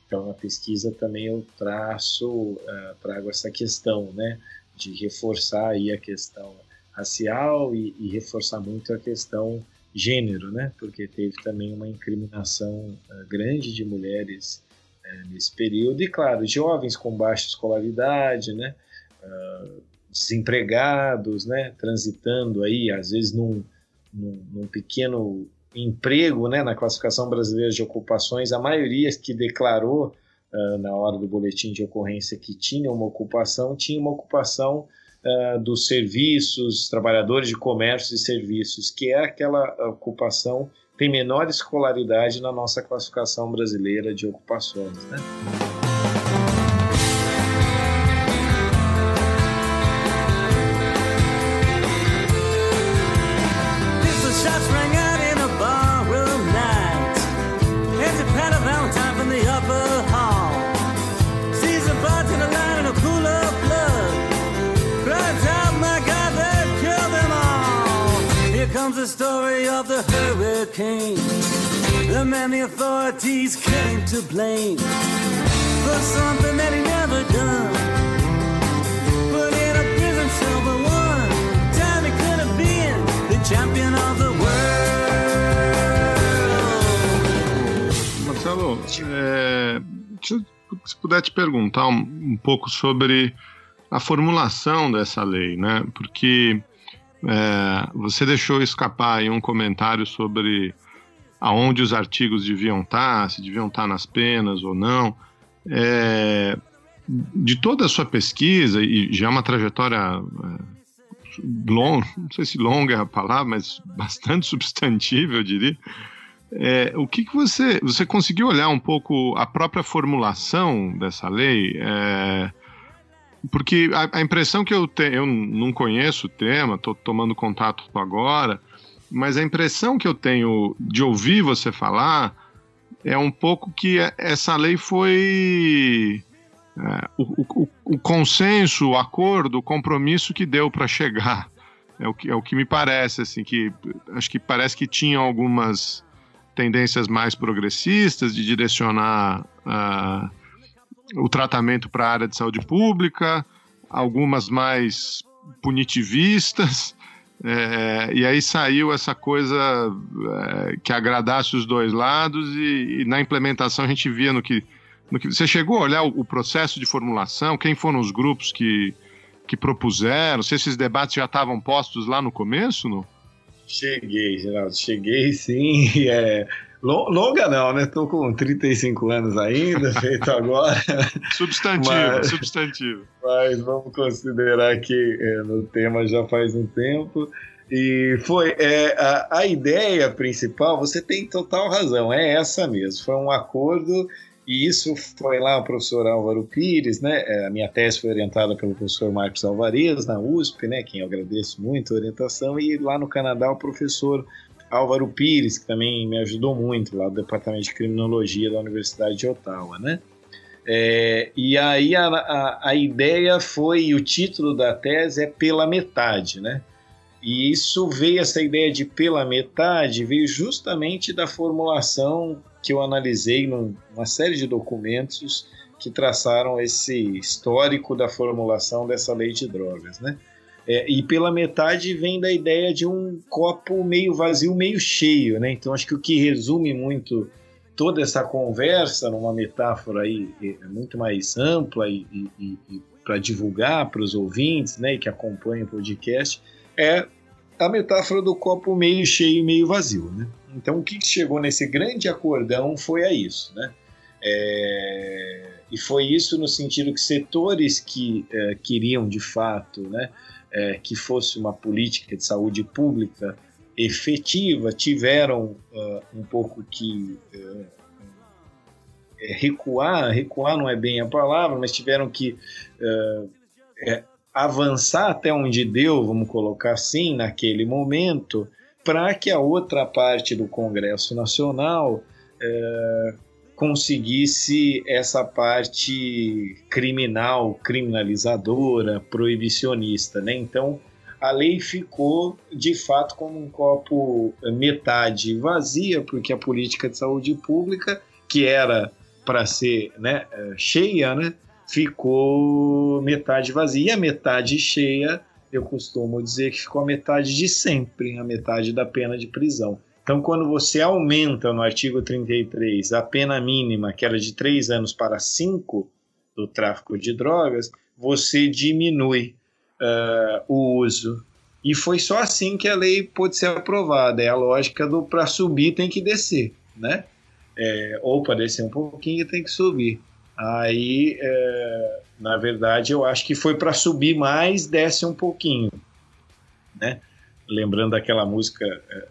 Então, na pesquisa também eu traço, uh, trago essa questão, né? De reforçar aí a questão racial e, e reforçar muito a questão gênero, né? Porque teve também uma incriminação uh, grande de mulheres nesse período e, claro, jovens com baixa escolaridade, né? Desempregados, né, transitando aí, às vezes num, num, num, pequeno emprego, né, na classificação brasileira de ocupações, a maioria que declarou uh, na hora do boletim de ocorrência que tinha uma ocupação, tinha uma ocupação uh, dos serviços, trabalhadores de comércio e serviços, que é aquela ocupação tem menor escolaridade na nossa classificação brasileira de ocupações, né? Hurricane. The man the authorities came to blame for something that he never done. Put in a prison cell for one time he could have been the champion of the world. Marcelo, é, se puder te perguntar um, um pouco sobre a formulação dessa lei, né? Porque é, você deixou escapar aí um comentário sobre aonde os artigos deviam estar, se deviam estar nas penas ou não. É, de toda a sua pesquisa, e já é uma trajetória é, longa, não sei se longa é a palavra, mas bastante substantiva, eu diria. É, o que, que você. Você conseguiu olhar um pouco a própria formulação dessa lei? É, porque a, a, impressão que eu tenho, eu não conheço o tema, estou tomando contato agora, mas a impressão que eu tenho de ouvir você falar é um pouco que essa lei foi é, o, o, o, consenso, o acordo, o compromisso que deu para chegar. É o, que, é o que me parece, assim, que acho que parece que tinha algumas tendências mais progressistas de direcionar uh, o tratamento para a área de saúde pública, algumas mais punitivistas, é, e aí saiu essa coisa é, que agradasse os dois lados, e, e, na implementação a gente via no que, no que. Você chegou a olhar o, o, processo de formulação, quem foram os grupos que, que propuseram, se esses debates já estavam postos lá no começo? Não? Cheguei, Geraldo, cheguei sim. É, Longa não, né? Tô com 35 anos ainda, feito agora. substantivo, mas, substantivo. Mas vamos considerar que é, no tema já faz um tempo. E foi é, a, a ideia principal, você tem total razão, é essa mesmo. Foi um acordo e isso foi lá o professor Álvaro Pires, né? É, a minha tese foi orientada pelo professor Marcos Alvarez, na USP, né? Quem eu agradeço muito a orientação, e lá no Canadá o professor Álvaro Pires, que também me ajudou muito lá do Departamento de Criminologia da Universidade de Ottawa, né? É, e aí a, a, a, ideia foi, o título da tese é Pela Metade, né? E isso veio, essa ideia de pela metade, veio justamente da formulação que eu analisei numa série de documentos que traçaram esse histórico da formulação dessa lei de drogas, né? É, e pela metade vem da ideia de um copo meio vazio, meio cheio, né? Então acho que o que resume muito toda essa conversa numa metáfora aí é muito mais ampla e, e, e para divulgar para os ouvintes, né, que acompanham o podcast, é a metáfora do copo meio cheio e meio vazio, né? Então o que chegou nesse grande acordão foi a isso, né? É... E foi isso no sentido que setores que é, queriam de fato, né, é, que fosse uma política de saúde pública efetiva tiveram uh, um pouco que uh, recuar, recuar não é bem a palavra, mas tiveram que uh, é, avançar até onde deu, vamos colocar assim, naquele momento, para que a outra parte do Congresso Nacional conseguisse essa parte criminal, criminalizadora, proibicionista, né? Então a lei ficou de fato como um copo metade vazia, porque a política de saúde pública, que era para ser né, cheia, né, ficou metade vazia. E a metade cheia, eu costumo dizer que ficou a metade de sempre, a metade da pena de prisão. Então, quando você aumenta no artigo 33 a pena mínima, que era de 3 anos para 5, do tráfico de drogas, você diminui uh, o uso. E foi só assim que a lei pôde ser aprovada. É a lógica do para subir tem que descer, né? É, ou para descer um pouquinho tem que subir. Aí, é, na verdade, eu acho que foi para subir mais, desce um pouquinho, né? Lembrando aquela música é,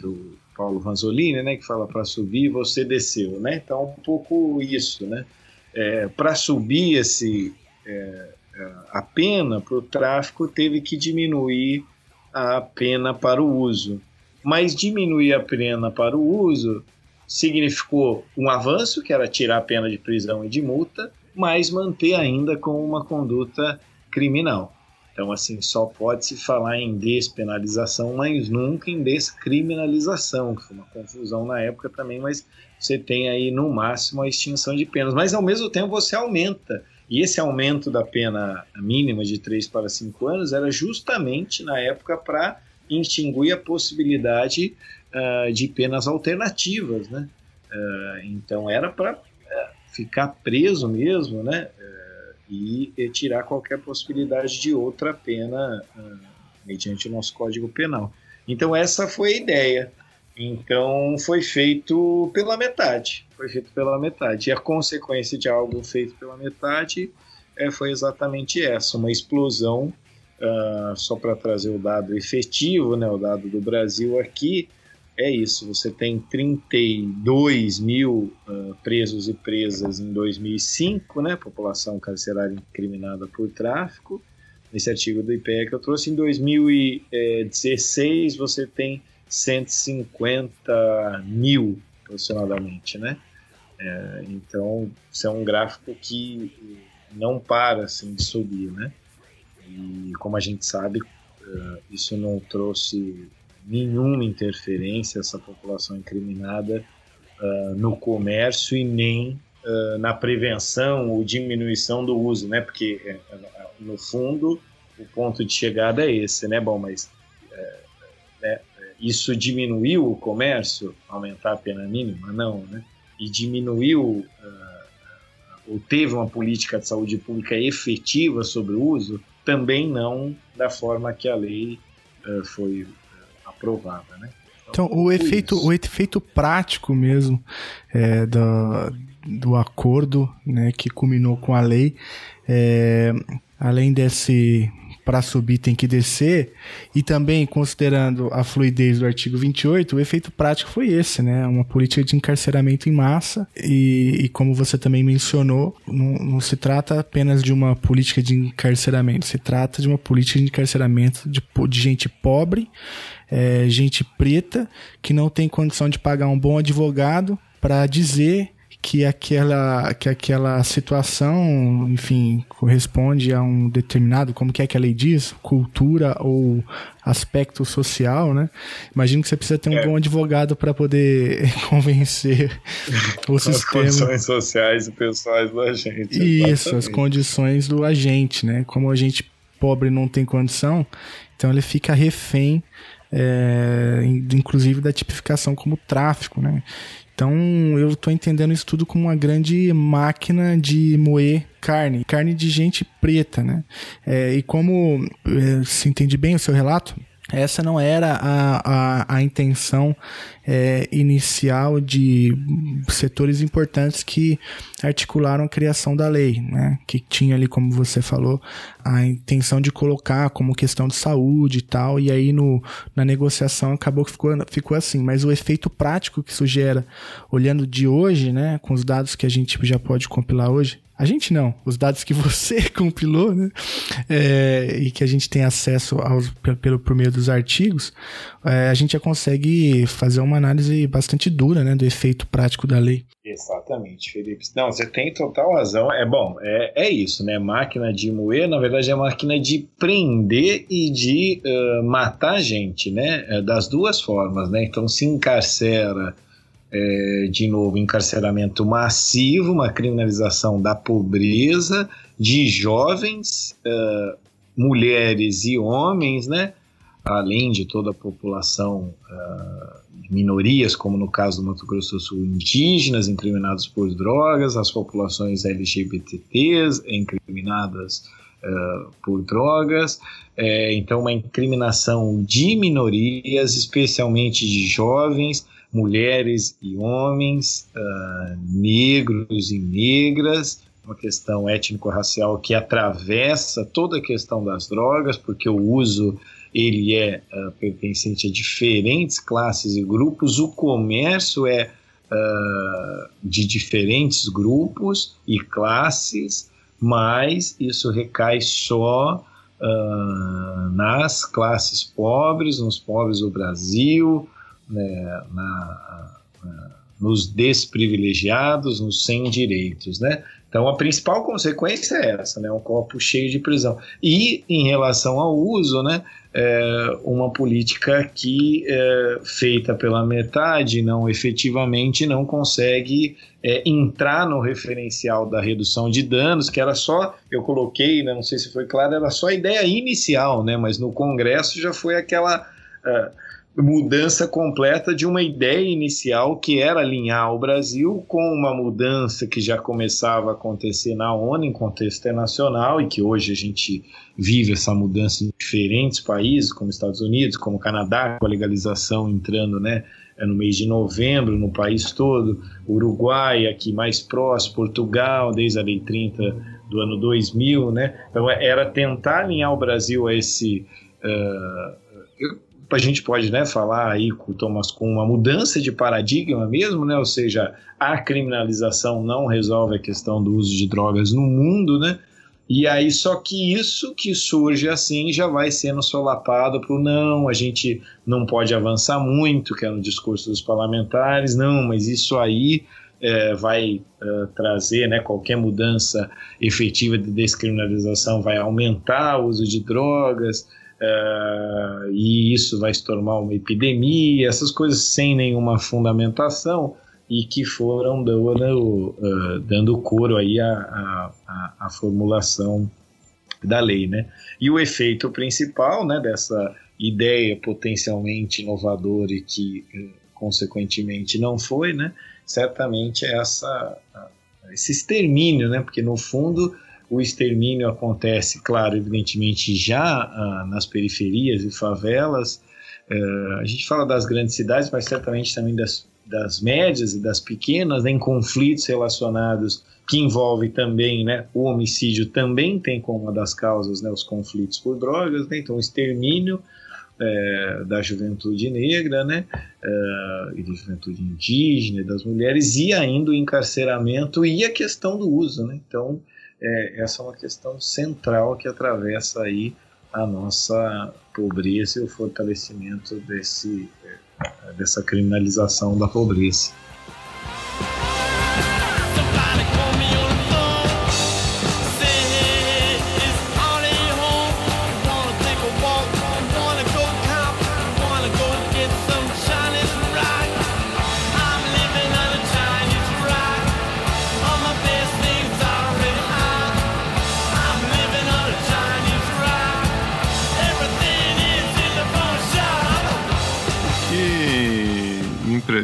do Paulo Vanzolini, né, que fala para subir você desceu, né? Então um pouco isso, né? É, para subir esse é, é a pena para o tráfico teve que diminuir a pena para o uso, mas diminuir a pena para o uso significou um avanço, que era tirar a pena de prisão e de multa, mas manter ainda com uma conduta criminal. Então, assim, só pode se falar em despenalização, mas nunca em descriminalização, que foi uma confusão na época também, mas você tem aí no máximo a extinção de penas. Mas ao mesmo tempo você aumenta. E esse aumento da pena mínima de 3 para 5 anos era justamente na época para extinguir a possibilidade uh, de penas alternativas, né? Uh, então era para uh, é, ficar preso mesmo, né? E, tirar qualquer possibilidade de outra pena mediante o nosso Código Penal. Então essa foi a ideia. Então foi feito pela metade. Foi feito pela metade. E a consequência de algo feito pela metade é, foi exatamente essa, uma explosão. Uh, só para trazer o dado efetivo, né, o dado do Brasil aqui, é isso. Você tem 32 mil uh, presos e presas em 2005, né? População carcerária incriminada por tráfico. Nesse artigo do IPE que eu trouxe, em 2016 você tem 150 mil aproximadamente, né? É, então, isso é um gráfico que não para assim, de subir, né? E como a gente sabe, uh, isso não trouxe nenhuma interferência essa população incriminada uh, no comércio e nem uh, na prevenção ou diminuição do uso, né? Porque é, é, no fundo o ponto de chegada é esse, né? Bom, mas é, né, isso diminuiu o comércio, aumentar a pena mínima? Não, né? E diminuiu uh, ou teve uma política de saúde pública efetiva sobre o uso? Também não da forma que a lei uh, foi aprovada, né? Então, o efeito, o efeito prático mesmo é, do, do acordo né, que culminou com a lei, é, além desse para subir tem que descer, e também considerando a fluidez do artigo 28, o efeito prático foi esse, né? Uma política de encarceramento em massa, e, e como você também mencionou, não, não, se trata apenas de uma política de encarceramento, se trata de uma política de encarceramento de, de gente pobre é, gente preta que não tem condição de pagar um bom advogado para dizer que aquela, que aquela situação, enfim, corresponde a um determinado, como que é que a lei diz, cultura ou aspecto social, né? Imagino que você precisa ter um é. bom advogado para poder convencer o as sistema. As condições sociais e pessoais do agente. Isso, exatamente. as condições do agente, né? Como a gente pobre não tem condição, então ele fica refém é, inclusive da tipificação como tráfico, né? Então eu estou entendendo isso tudo como uma grande máquina de moer carne, carne de gente preta, né? É, e como é, se entende bem o seu relato, essa não era a, a, a intenção é, inicial de setores importantes que articularam a criação da lei, né? que tinha ali, como você falou, a intenção de colocar como questão de saúde e tal, e aí no, na negociação acabou que ficou, ficou assim. Mas o efeito prático que isso gera, olhando de hoje, né, com os dados que a gente já pode compilar hoje, a gente não, os dados que você compilou, né? É, e que a gente tem acesso aos, pelo, por meio dos artigos, é, a gente já consegue fazer uma análise bastante dura, né? Do efeito prático da lei. Exatamente, Felipe. Não, você tem total razão. É bom, é, é isso, né? Máquina de moer, na verdade, é máquina de prender e de uh, matar gente, né? É das duas formas, né? Então se encarcera é, de novo, encarceramento massivo, uma criminalização da pobreza de jovens, uh, mulheres e homens, né? além de toda a população uh, minorias, como no caso do Mato Grosso do Sul, indígenas incriminados por drogas, as populações LGBTs incriminadas uh, por drogas, é, então uma incriminação de minorias, especialmente de jovens, mulheres e homens, uh, negros e negras, uma questão étnico-racial que atravessa toda a questão das drogas, porque o uso ele é uh, pertencente a diferentes classes e grupos, o comércio é uh, de diferentes grupos e classes, mas isso recai só nas classes pobres, nos pobres do Brasil, né, na, na, nos desprivilegiados, nos sem direitos, né? Então a principal consequência é essa, né? Um copo cheio de prisão. E em relação ao uso, né? É uma política que é feita pela metade, não efetivamente não consegue é, entrar no referencial da redução de danos, que era só, eu coloquei, né, não sei se foi claro, era só a ideia inicial, né? Mas no Congresso já foi aquela. Uh, mudança completa de uma ideia inicial que era alinhar o Brasil com uma mudança que já começava a acontecer na ONU em contexto internacional e que hoje a gente vive essa mudança em diferentes países, como Estados Unidos, como Canadá, com a legalização entrando, né, é no mês de novembro no país todo, Uruguai aqui mais próximo, Portugal desde a lei 30 do ano 2000, né? Então era tentar alinhar o Brasil a esse uh, a gente pode né, falar aí, Thomas, com uma mudança de paradigma mesmo, né? ou seja, a criminalização não resolve a questão do uso de drogas no mundo, né? E aí, só que isso que surge assim já vai sendo solapado para não, a gente não pode avançar muito, que é no discurso dos parlamentares, não, mas isso aí é, vai é, trazer, né, qualquer mudança efetiva de descriminalização vai aumentar o uso de drogas, Uh, e isso vai se tornar uma epidemia, essas coisas sem nenhuma fundamentação e que foram dando, uh, dando coro aí à, à, à, formulação da lei, né? E o efeito principal, né, dessa ideia potencialmente inovadora e que uh, consequentemente não foi, né? Certamente é essa esse extermínio, né? Porque no fundo o extermínio acontece, claro, evidentemente já ah, nas periferias e favelas. Uh, a gente fala das grandes cidades, mas certamente também das, das médias e das pequenas, né, em conflitos relacionados que envolve também, né, o homicídio também tem como uma das causas, né, os conflitos por drogas, né, então o extermínio é, da juventude negra, né, é, e da juventude indígena, das mulheres, e ainda o encarceramento e a questão do uso, né, então é, essa é uma questão central que atravessa aí a nossa pobreza e o fortalecimento desse, é, dessa criminalização da pobreza.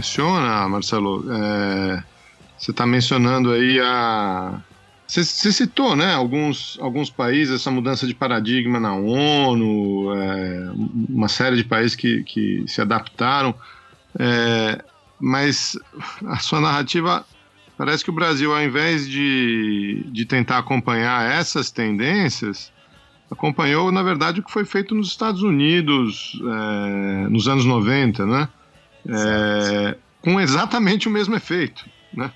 Impressiona, Marcelo, é, você está mencionando aí a. Você, citou, né, alguns, alguns países, essa mudança de paradigma na ONU, é, uma série de países que, que se adaptaram, é, mas a sua narrativa parece que o Brasil, ao invés de, de tentar acompanhar essas tendências, acompanhou, na verdade, o que foi feito nos Estados Unidos é, nos anos 90, né? É, com exatamente o mesmo efeito, né?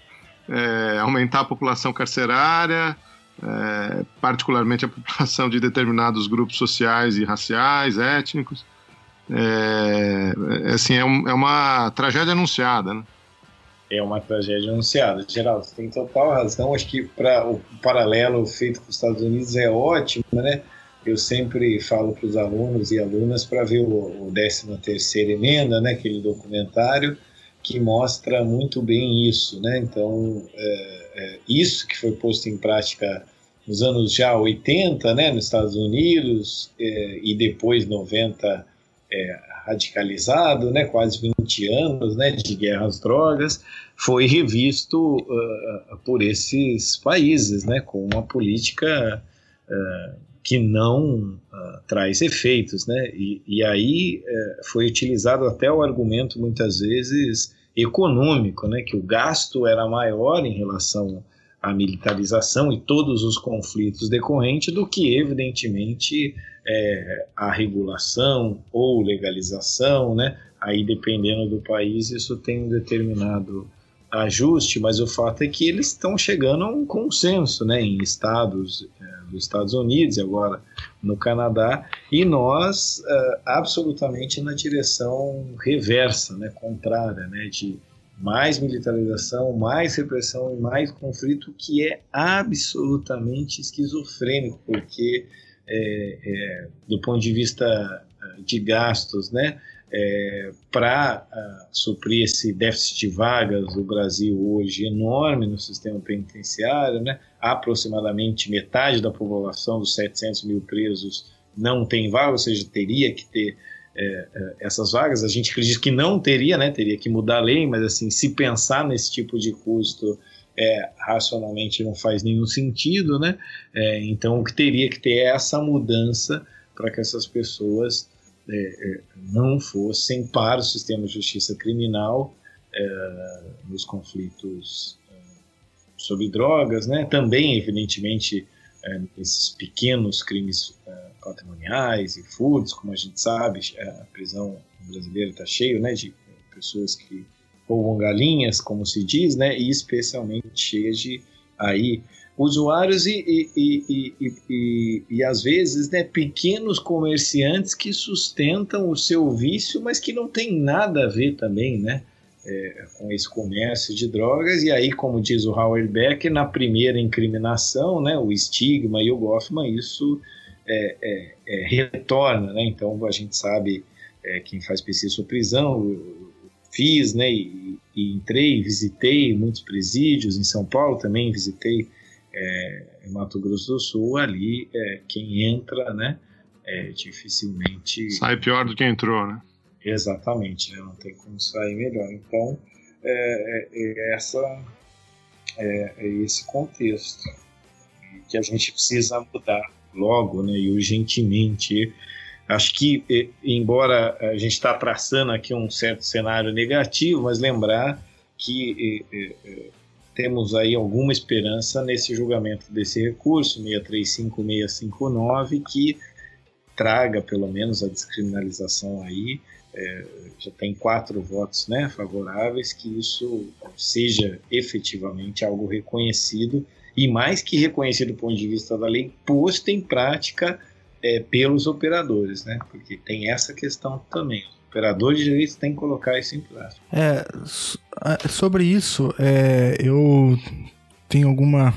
É, aumentar a população carcerária, é, particularmente a população de determinados grupos sociais e raciais, étnicos. É, é assim, é, um, é, uma tragédia anunciada, né? É uma tragédia anunciada. Geraldo, você tem total razão. Acho que para o paralelo feito com os Estados Unidos é ótimo, né? Eu sempre falo para os alunos e alunas para ver o, o 13 terceira emenda, né, aquele documentário que mostra muito bem isso, né? Então, é, é, isso que foi posto em prática nos anos já 80, né, nos Estados Unidos, é, e depois 90 é, radicalizado, né, quase 20 anos né, de guerra às drogas, foi revisto uh, por esses países, né, com uma política uh, que não uh, traz efeitos, né, e, e aí foi utilizado até o argumento muitas vezes econômico, né, que o gasto era maior em relação à militarização e todos os conflitos decorrentes do que evidentemente é, a regulação ou legalização, né? Aí dependendo do país isso tem um determinado ajuste, mas o fato é que eles estão chegando a um consenso, né? Em estados é, dos Estados Unidos e agora no Canadá e nós é, absolutamente na direção reversa, né? Contrária, né? De mais militarização, mais repressão e mais conflito, que é absolutamente esquizofrênico, porque é, é, do ponto de vista é, de gastos, né, é, para uh, suprir esse déficit de vagas do Brasil hoje enorme no sistema penitenciário, né, aproximadamente metade da população dos 700 mil presos não tem vaga, ou seja, teria que ter é, é, essas vagas. A gente acredita que não teria, né, teria que mudar a lei, mas assim, se pensar nesse tipo de custo é, racionalmente não faz nenhum sentido, né? É, então o que teria que ter é essa mudança para que essas pessoas é, é, não fossem para o sistema de justiça criminal é, nos conflitos é, sobre drogas, né? Também, evidentemente, esses pequenos crimes patrimoniais e furtos, como a gente sabe, a prisão brasileira está cheio, né, de pessoas que roubam galinhas, como se diz, né? E especialmente cheia de aí usuários e, e, e, e, e, às vezes né, pequenos comerciantes que sustentam o seu vício, mas que não tem nada a ver também, né? É, com esse comércio de drogas, e aí, como diz o Howard Beck, na primeira incriminação, né, o estigma e o Goffman, isso é, é, é retorna, né? Então a gente sabe é, quem faz pesquisa sobre prisão, fiz, né, e, entrei, visitei muitos presídios em São Paulo, também visitei é, em Mato Grosso do Sul, ali é, quem entra, né, é, dificilmente... Sai pior do que entrou, né? Exatamente, né, não tem como sair melhor. Então, é, é, é essa, é, é esse contexto que a gente precisa mudar logo, né, e urgentemente Acho que, embora a gente está traçando aqui um certo cenário negativo, mas lembrar que temos aí alguma esperança nesse julgamento desse recurso, 635659, que traga pelo menos a descriminalização aí, é, já tem quatro votos né, favoráveis, que isso seja efetivamente algo reconhecido e mais que reconhecido do ponto de vista da lei, posto em prática é, pelos operadores, né? Porque tem essa questão também. Os operadores de direitos têm que colocar isso em prática. É, sobre isso, é, eu tenho alguma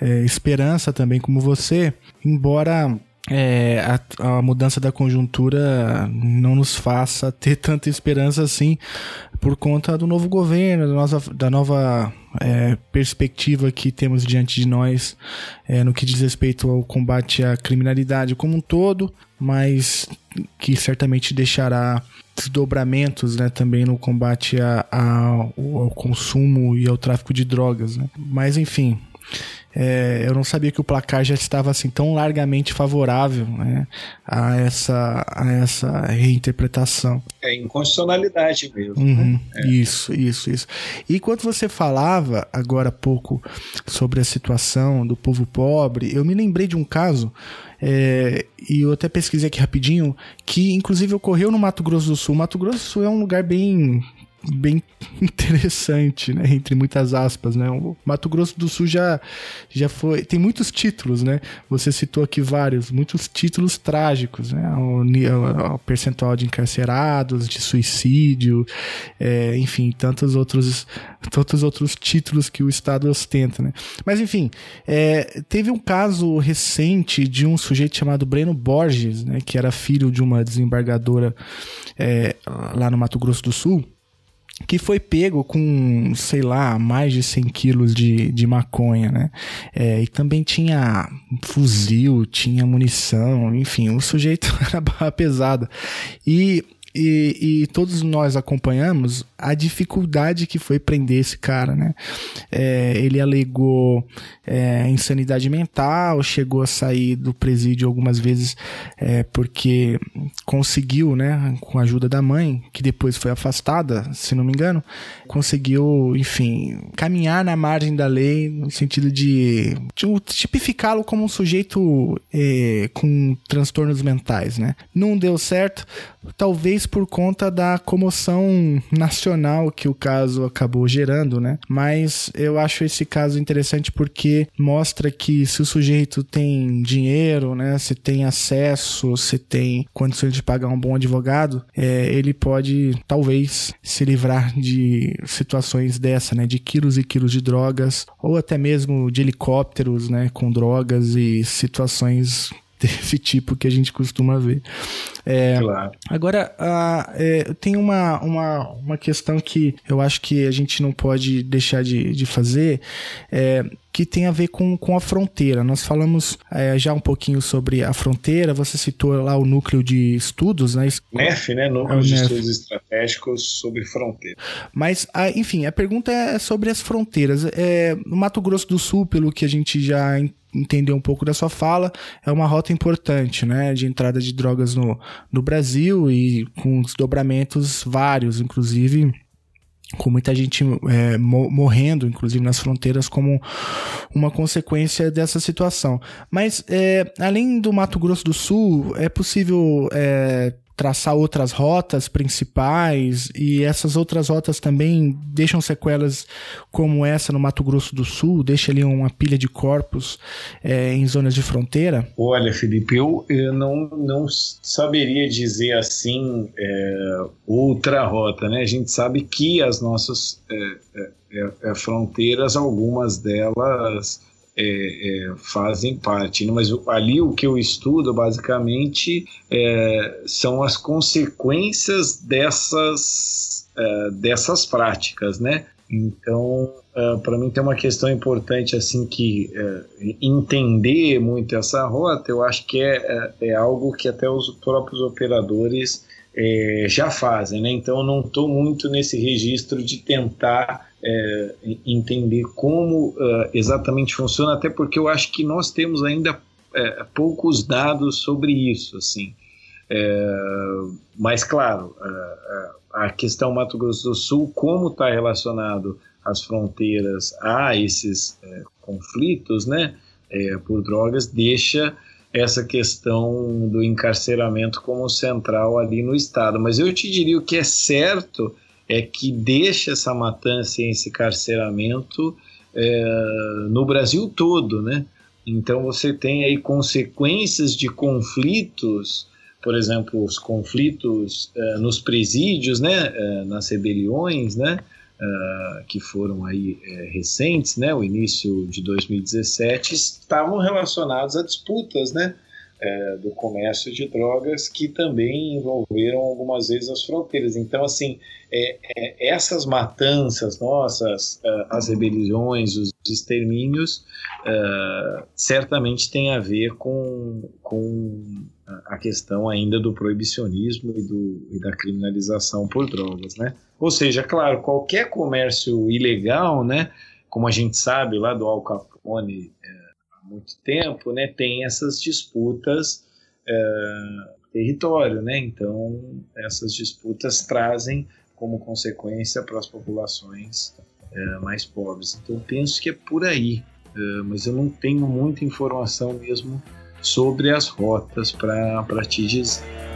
é, esperança também, como você, embora é, a, a, mudança da conjuntura não nos faça ter tanta esperança assim por conta do novo governo, da, da nova é, perspectiva que temos diante de nós é, no que diz respeito ao combate à criminalidade como um todo, mas que certamente deixará desdobramentos né, também no combate a, a, ao consumo e ao tráfico de drogas. Né? Mas enfim, é, eu não sabia que o placar já estava assim tão largamente favorável né, a, essa, a essa reinterpretação. É inconstitucionalidade mesmo. Uhum, né? é. Isso, isso, isso. E quando você falava agora há pouco sobre a situação do povo pobre, eu me lembrei de um caso é, e eu até pesquisei aqui rapidinho, que inclusive ocorreu no Mato Grosso do Sul. Mato Grosso do Sul é um lugar bem bem interessante, né? Entre muitas aspas, né? O Mato Grosso do Sul já, já foi. Tem muitos títulos, né? Você citou aqui vários, muitos títulos trágicos, né? O, o, o percentual de encarcerados, de suicídio, é, enfim, tantos outros, tantos outros títulos que o Estado ostenta, né? Mas enfim, é, teve um caso recente de um sujeito chamado Breno Borges, né? Que era filho de uma desembargadora é, lá no Mato Grosso do Sul que foi pego com, sei lá, mais de 100 quilos de, de maconha, né? É, e também tinha fuzil, tinha munição, enfim, o sujeito era barra pesada. E e, e, todos nós acompanhamos a dificuldade que foi prender esse cara, né? É, ele alegou é, insanidade mental, chegou a sair do presídio algumas vezes é, porque conseguiu, né, com a ajuda da mãe, que depois foi afastada, se não me engano, conseguiu, enfim, caminhar na margem da lei no sentido de, de tipificá-lo como um sujeito é, com transtornos mentais, né? Não deu certo, talvez por conta da comoção nacional que o caso acabou gerando, né? Mas eu acho esse caso interessante porque mostra que se o sujeito tem dinheiro, né? Se tem acesso, se tem condições de pagar um bom advogado, é, ele pode talvez se livrar de situações dessa, né? De quilos e quilos de drogas ou até mesmo de helicópteros, né? Com drogas e situações desse tipo que a gente costuma ver. É, claro. Agora, uh, é, tem uma, uma, uma questão que eu acho que a gente não pode deixar de, de fazer, é, que tem a ver com, com a fronteira. Nós falamos é, já um pouquinho sobre a fronteira, você citou lá o núcleo de estudos, né? NEF, né? Núcleo É de NEF. Estudos Estratégicos sobre Fronteira. Mas, ah, enfim, a pergunta é sobre as fronteiras. É, no Mato Grosso do Sul, pelo que a gente já en- entendeu um pouco da sua fala, é uma rota importante, né, de entrada de drogas no, no Brasil e com desdobramentos vários, inclusive com muita gente é, mo- morrendo, inclusive nas fronteiras, como uma consequência dessa situação. Mas, é, além do Mato Grosso do Sul, é possível é, traçar outras rotas principais e essas outras rotas também deixam sequelas como essa no Mato Grosso do Sul, deixa ali uma pilha de corpos é, em zonas de fronteira? Olha, Felipe, eu, eu não, não saberia dizer assim é, outra rota, né? A gente sabe que as nossas é, é, é, é, fronteiras, algumas delas é, é, fazem parte, né? mas ali o que eu estudo basicamente é, são as consequências dessas, é, dessas práticas, né? Então, para mim tem uma questão importante assim que é, entender muito essa rota, eu acho que é, é, é algo que até os próprios operadores é, já fazem, né? Então não estou muito nesse registro de tentar é, entender como é, exatamente funciona, até porque eu acho que nós temos ainda é, poucos dados sobre isso, assim. É, mas claro, a, a questão Mato Grosso do Sul, como está relacionado às fronteiras a esses é, conflitos, né, é, por drogas, deixa essa questão do encarceramento como central ali no estado. Mas eu te diria o que é certo é que deixa essa matança e esse carceramento é, no Brasil todo, né? Então você tem aí consequências de conflitos, por exemplo, os conflitos eh, nos presídios, né, eh, nas rebeliões, né, eh, que foram aí eh, recentes, né, o início de 2017, estavam relacionados a disputas, né, eh, do comércio de drogas que também envolveram algumas vezes as fronteiras. Então, assim, é, é, essas matanças nossas, eh, as rebeliões, os extermínios, eh, certamente tem a ver com, com a questão ainda do proibicionismo e, do, e da criminalização por drogas, né? Ou seja, claro, qualquer comércio ilegal, né, como a gente sabe lá do Al Capone muito tempo, né, tem essas disputas eh, território, né? Então essas disputas trazem como consequência para as populações eh, mais pobres. Então penso que é por aí, eh, mas eu não tenho muita informação mesmo sobre as rotas para te dizer.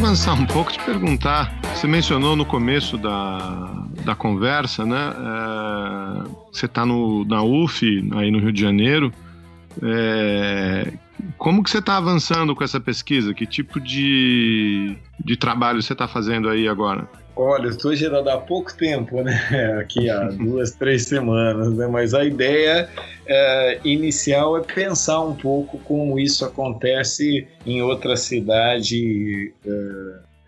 Avançar um pouco te perguntar. Você mencionou no começo da, da conversa, né? É, você está na UF, aí no Rio de Janeiro. É, como que você está avançando com essa pesquisa? Que tipo de, de trabalho você está fazendo aí agora? Olha, estou gerando há pouco tempo, né? Aqui há duas, três semanas, né? Mas a ideia é, inicial é pensar um pouco como isso acontece em outra cidade é,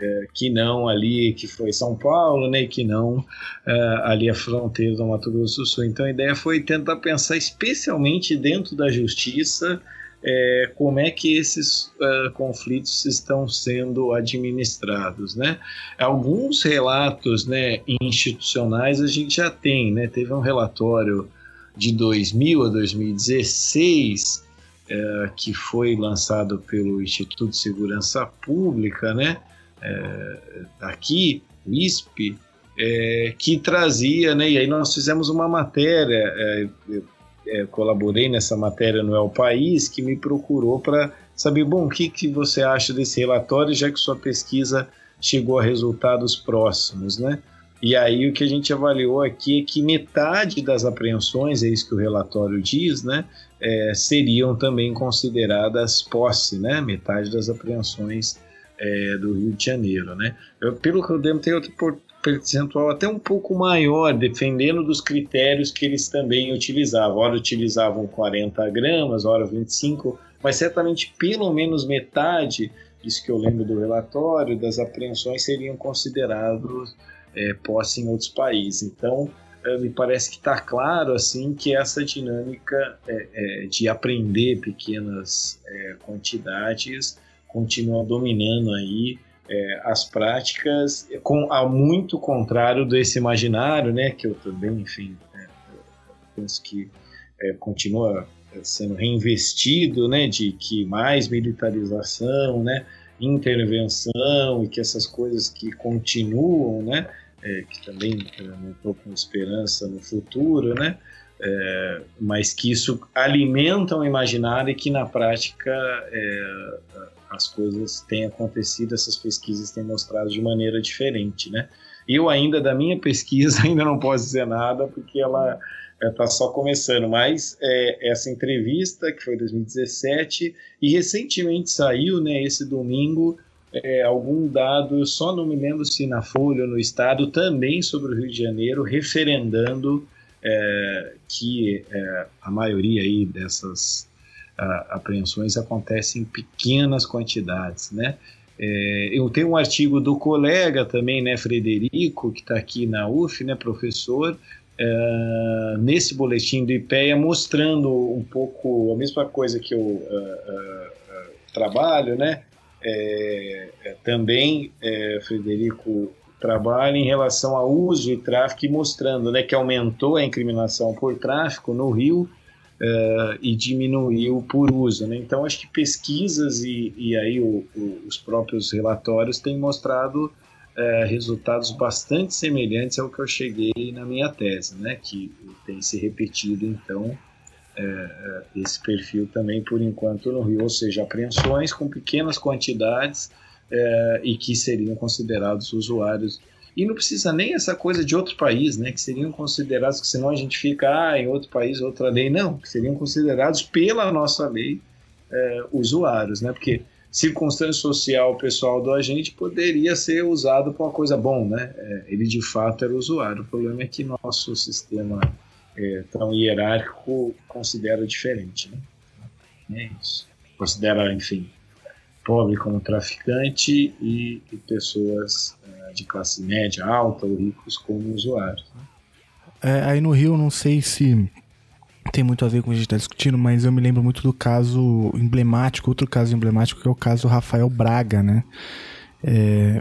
é, que não ali, que foi São Paulo, né? Que não é, ali a fronteira do Mato Grosso do Sul. Então a ideia foi tentar pensar especialmente dentro da justiça é, como é que esses uh, conflitos estão sendo administrados, né? Alguns relatos, né, institucionais a gente já tem, né? Teve um relatório de 2000 a 2016 é, que foi lançado pelo Instituto de Segurança Pública, né? É, aqui, o ISP, é, que trazia, né? E aí nós fizemos uma matéria, é, é, colaborei nessa matéria no El País, que me procurou para saber, bom, o que, que você acha desse relatório, já que sua pesquisa chegou a resultados próximos, né? E aí o que a gente avaliou aqui é que metade das apreensões, é isso que o relatório diz, né, é, seriam também consideradas posse, né? Metade das apreensões é, do Rio de Janeiro, né? Eu, pelo que eu lembro, tem outro percentual até um pouco maior, dependendo dos critérios que eles também utilizavam. Ora utilizavam 40 gramas, ora 25, mas certamente pelo menos metade, isso que eu lembro do relatório, das apreensões seriam considerados é, posse em outros países. Então, é, me parece que está claro assim que essa dinâmica é, é, de aprender pequenas é, quantidades continua dominando aí é, as práticas, com, a muito contrário desse imaginário, né, que eu também, enfim, é, penso que é, continua sendo reinvestido, né, de que mais militarização, né, intervenção e que essas coisas que continuam, né, é, que também é, não estou com esperança no futuro, né, é, mas que isso alimenta o imaginário e que na prática é, as coisas têm acontecido, essas pesquisas têm mostrado de maneira diferente, né? Eu ainda, da minha pesquisa, ainda não posso dizer nada, porque ela está só começando, mas é, essa entrevista, que foi em 2017, e recentemente saiu, né, esse domingo, é, algum dado, eu só não me lembro se na Folha ou no Estado, também sobre o Rio de Janeiro, referendando é, que é, a maioria aí dessas apreensões acontecem em pequenas quantidades, né? É, eu tenho um artigo do colega também, né, Frederico, que está aqui na UF, né, professor, é, nesse boletim do IPEA, mostrando um pouco a mesma coisa que eu uh, uh, uh, trabalho, né, é, é também, é, Frederico, trabalha em relação ao uso e tráfico mostrando né, que aumentou a incriminação por tráfico no Rio uh, e diminuiu por uso. Né? Então, acho que pesquisas e, e aí o, o, os próprios relatórios têm mostrado uh, resultados bastante semelhantes ao que eu cheguei na minha tese, né? que tem se repetido, então, uh, esse perfil também, por enquanto, no Rio, ou seja, apreensões com pequenas quantidades e que seriam considerados usuários e não precisa nem essa coisa de outro país, né? Que seriam considerados, que senão a gente fica, ah, em outro país, outra lei. Não, que seriam considerados pela nossa lei é, usuários, né? Porque circunstância social pessoal do agente poderia ser usado para uma coisa bom, né? É, ele de fato era usuário. O problema é que nosso sistema é, tão hierárquico considera diferente, né? É isso. Considera, enfim, pobre como traficante e, e pessoas de classe média, alta ou ricos como usuários. Né? É, aí no Rio, não sei se tem muito a ver com o que a gente está discutindo, mas eu me lembro muito do caso emblemático, outro caso emblemático, que é o caso Rafael Braga, né? É,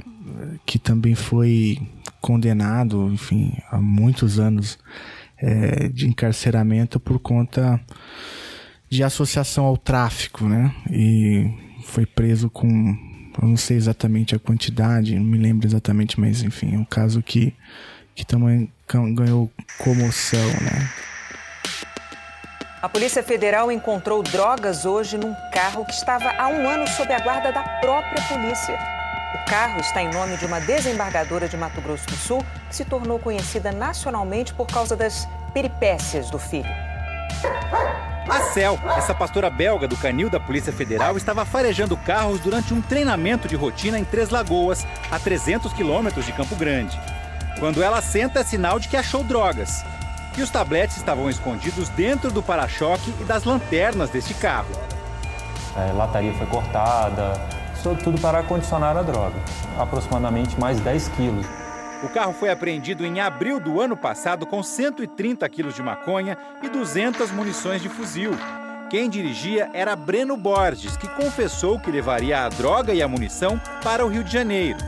que também foi condenado, enfim, há muitos anos é, de encarceramento por conta de associação ao tráfico, né? E foi preso com eu não sei exatamente a quantidade, não me lembro exatamente, mas enfim, é um caso que, que também ganhou comoção, né? A Polícia Federal encontrou drogas hoje num carro que estava há um ano sob a guarda da própria polícia. O carro está em nome de uma desembargadora de Mato Grosso do Sul que se tornou conhecida nacionalmente por causa das peripécias do filho. A Cel, essa pastora belga do canil da Polícia Federal, estava farejando carros durante um treinamento de rotina em Três Lagoas, a 300 quilômetros de Campo Grande. Quando ela senta, é sinal de que achou drogas. E os tabletes estavam escondidos dentro do para-choque e das lanternas deste carro. A lataria foi cortada, tudo para condicionar a droga. Aproximadamente mais 10 quilos. O carro foi apreendido em abril do ano passado com 130 quilos de maconha e 200 munições de fuzil. Quem dirigia era Breno Borges, que confessou que levaria a droga e a munição para o Rio de Janeiro.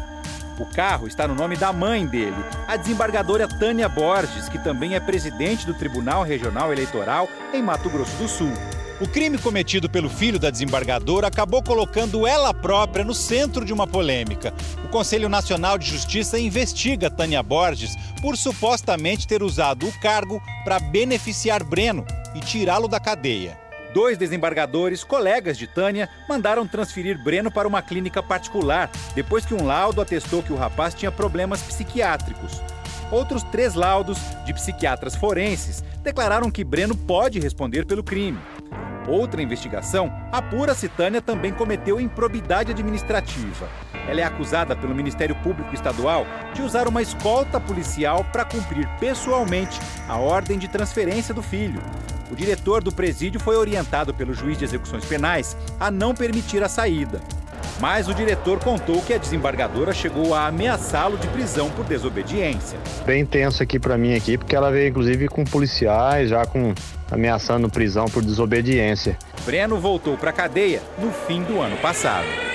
O carro está no nome da mãe dele, a desembargadora Tânia Borges, que também é presidente do Tribunal Regional Eleitoral em Mato Grosso do Sul. O crime cometido pelo filho da desembargadora acabou colocando ela própria no centro de uma polêmica. O Conselho Nacional de Justiça investiga Tânia Borges por supostamente ter usado o cargo para beneficiar Breno e tirá-lo da cadeia. Dois desembargadores, colegas de Tânia, mandaram transferir Breno para uma clínica particular, depois que um laudo atestou que o rapaz tinha problemas psiquiátricos. Outros três laudos, de psiquiatras forenses, declararam que Breno pode responder pelo crime. Outra investigação apura se Tânia também cometeu improbidade administrativa. Ela é acusada pelo Ministério Público Estadual de usar uma escolta policial para cumprir pessoalmente a ordem de transferência do filho. O diretor do presídio foi orientado pelo juiz de execuções penais a não permitir a saída. Mas o diretor contou que a desembargadora chegou a ameaçá-lo de prisão por desobediência. Bem tenso aqui para mim aqui, porque ela veio inclusive com policiais, já com ameaçando prisão por desobediência. Breno voltou para a cadeia no fim do ano passado.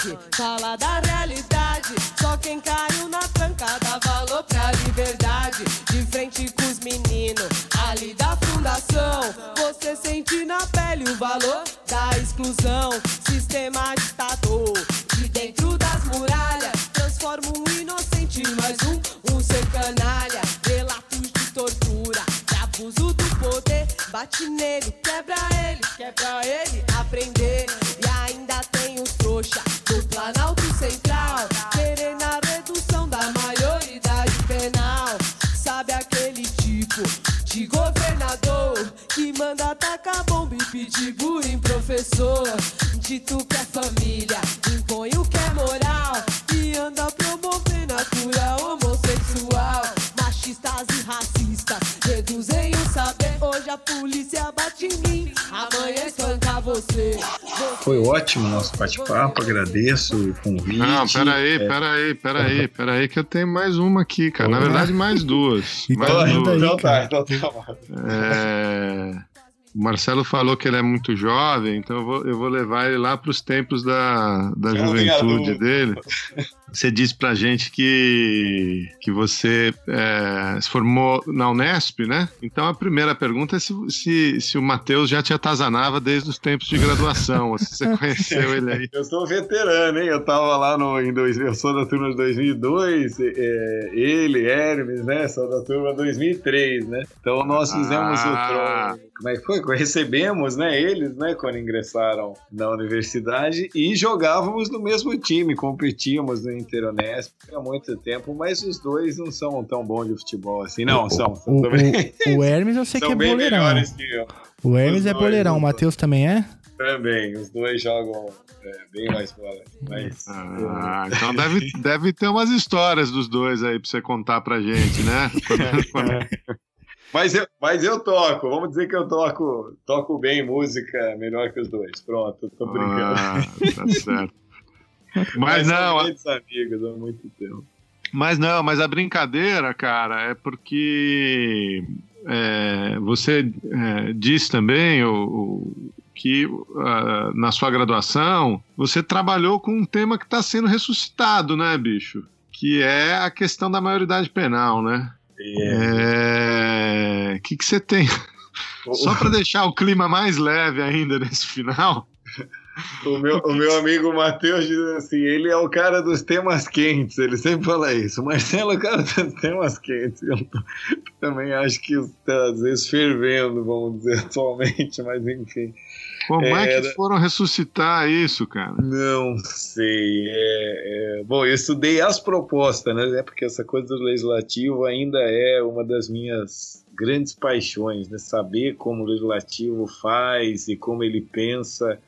Funk, falar da realidade. Só quem caiu na tranca dá valor pra liberdade. De frente com os meninos, ali da fundação. Você sente na pele o valor da exclusão. Sistema ditador, de dentro das muralhas. Transforma um inocente mais um, um ser canalha. Relatos de tortura, de abuso do poder. Bate nele, quebra ele, quebra ele, aprender. Planalto Central. Querendo a redução da maioridade penal. Sabe aquele tipo de governador que manda tacar bomba e pedir bullying, professor? Dito que é família, impõe o que é moral. E anda promovendo a cura homossexual. Machistas e racistas reduzem o saber. Hoje a polícia bate em mim. Foi ótimo o nosso bate-papo, agradeço o convite. Não, peraí, É, peraí, peraí, peraí, que eu tenho mais uma aqui, cara. Na verdade, mais duas. mais Então, duas. então tá, então tá bom. É, O Marcelo falou que ele é muito jovem, então eu vou, eu vou levar ele lá para os tempos da, da juventude dele. Você disse pra gente que, que você é, se formou na Unesp, né? Então a primeira pergunta é se, se, se o Matheus já te atazanava desde os tempos de graduação, ou se você conheceu ele aí. Eu sou veterano, hein? Eu tava lá no, em dois, eu sou da turma de 2002, é, ele, Hermes, né? Sou da turma 2003, né? Então nós fizemos Ah. o tron- como é que foi? Recebemos, né, eles, né, quando ingressaram na universidade e jogávamos no mesmo time, competíamos no Interunesp há muito tempo, mas os dois não são tão bons de futebol assim, não, são. são O, também, o, o Hermes eu sei são que é bem boleirão. melhores que eu. O Hermes Os é boleirão, o Matheus também é? Também, os dois jogam é, bem mais bola. Mas, Ah, então deve, deve ter umas histórias dos dois aí pra você contar pra gente, né? Mas eu, mas eu toco, vamos dizer que eu toco, toco bem música melhor que os dois. Pronto, tô brincando. Ah, tá certo. Mas são não, grandes amigos há muito tempo. Mas não, mas a brincadeira, cara, é porque é, você é, disse também o, que ah, na sua graduação você trabalhou com um tema que está sendo ressuscitado, né, bicho? Que é a questão da maioridade penal, né? É, O que que você tem? Só para deixar o clima mais leve ainda nesse final, O meu, o meu amigo Matheus diz assim: ele é o cara dos temas quentes, ele sempre fala isso. O Marcelo é o cara dos temas quentes. Eu também acho que está, às vezes, fervendo, vamos dizer, atualmente, mas enfim. Como é Era- que foram ressuscitar isso, cara? Não sei. é- é- Bom, eu estudei as propostas, né? É Porque essa coisa do legislativo ainda é uma das minhas grandes paixões, né? Saber como o legislativo faz e como ele pensa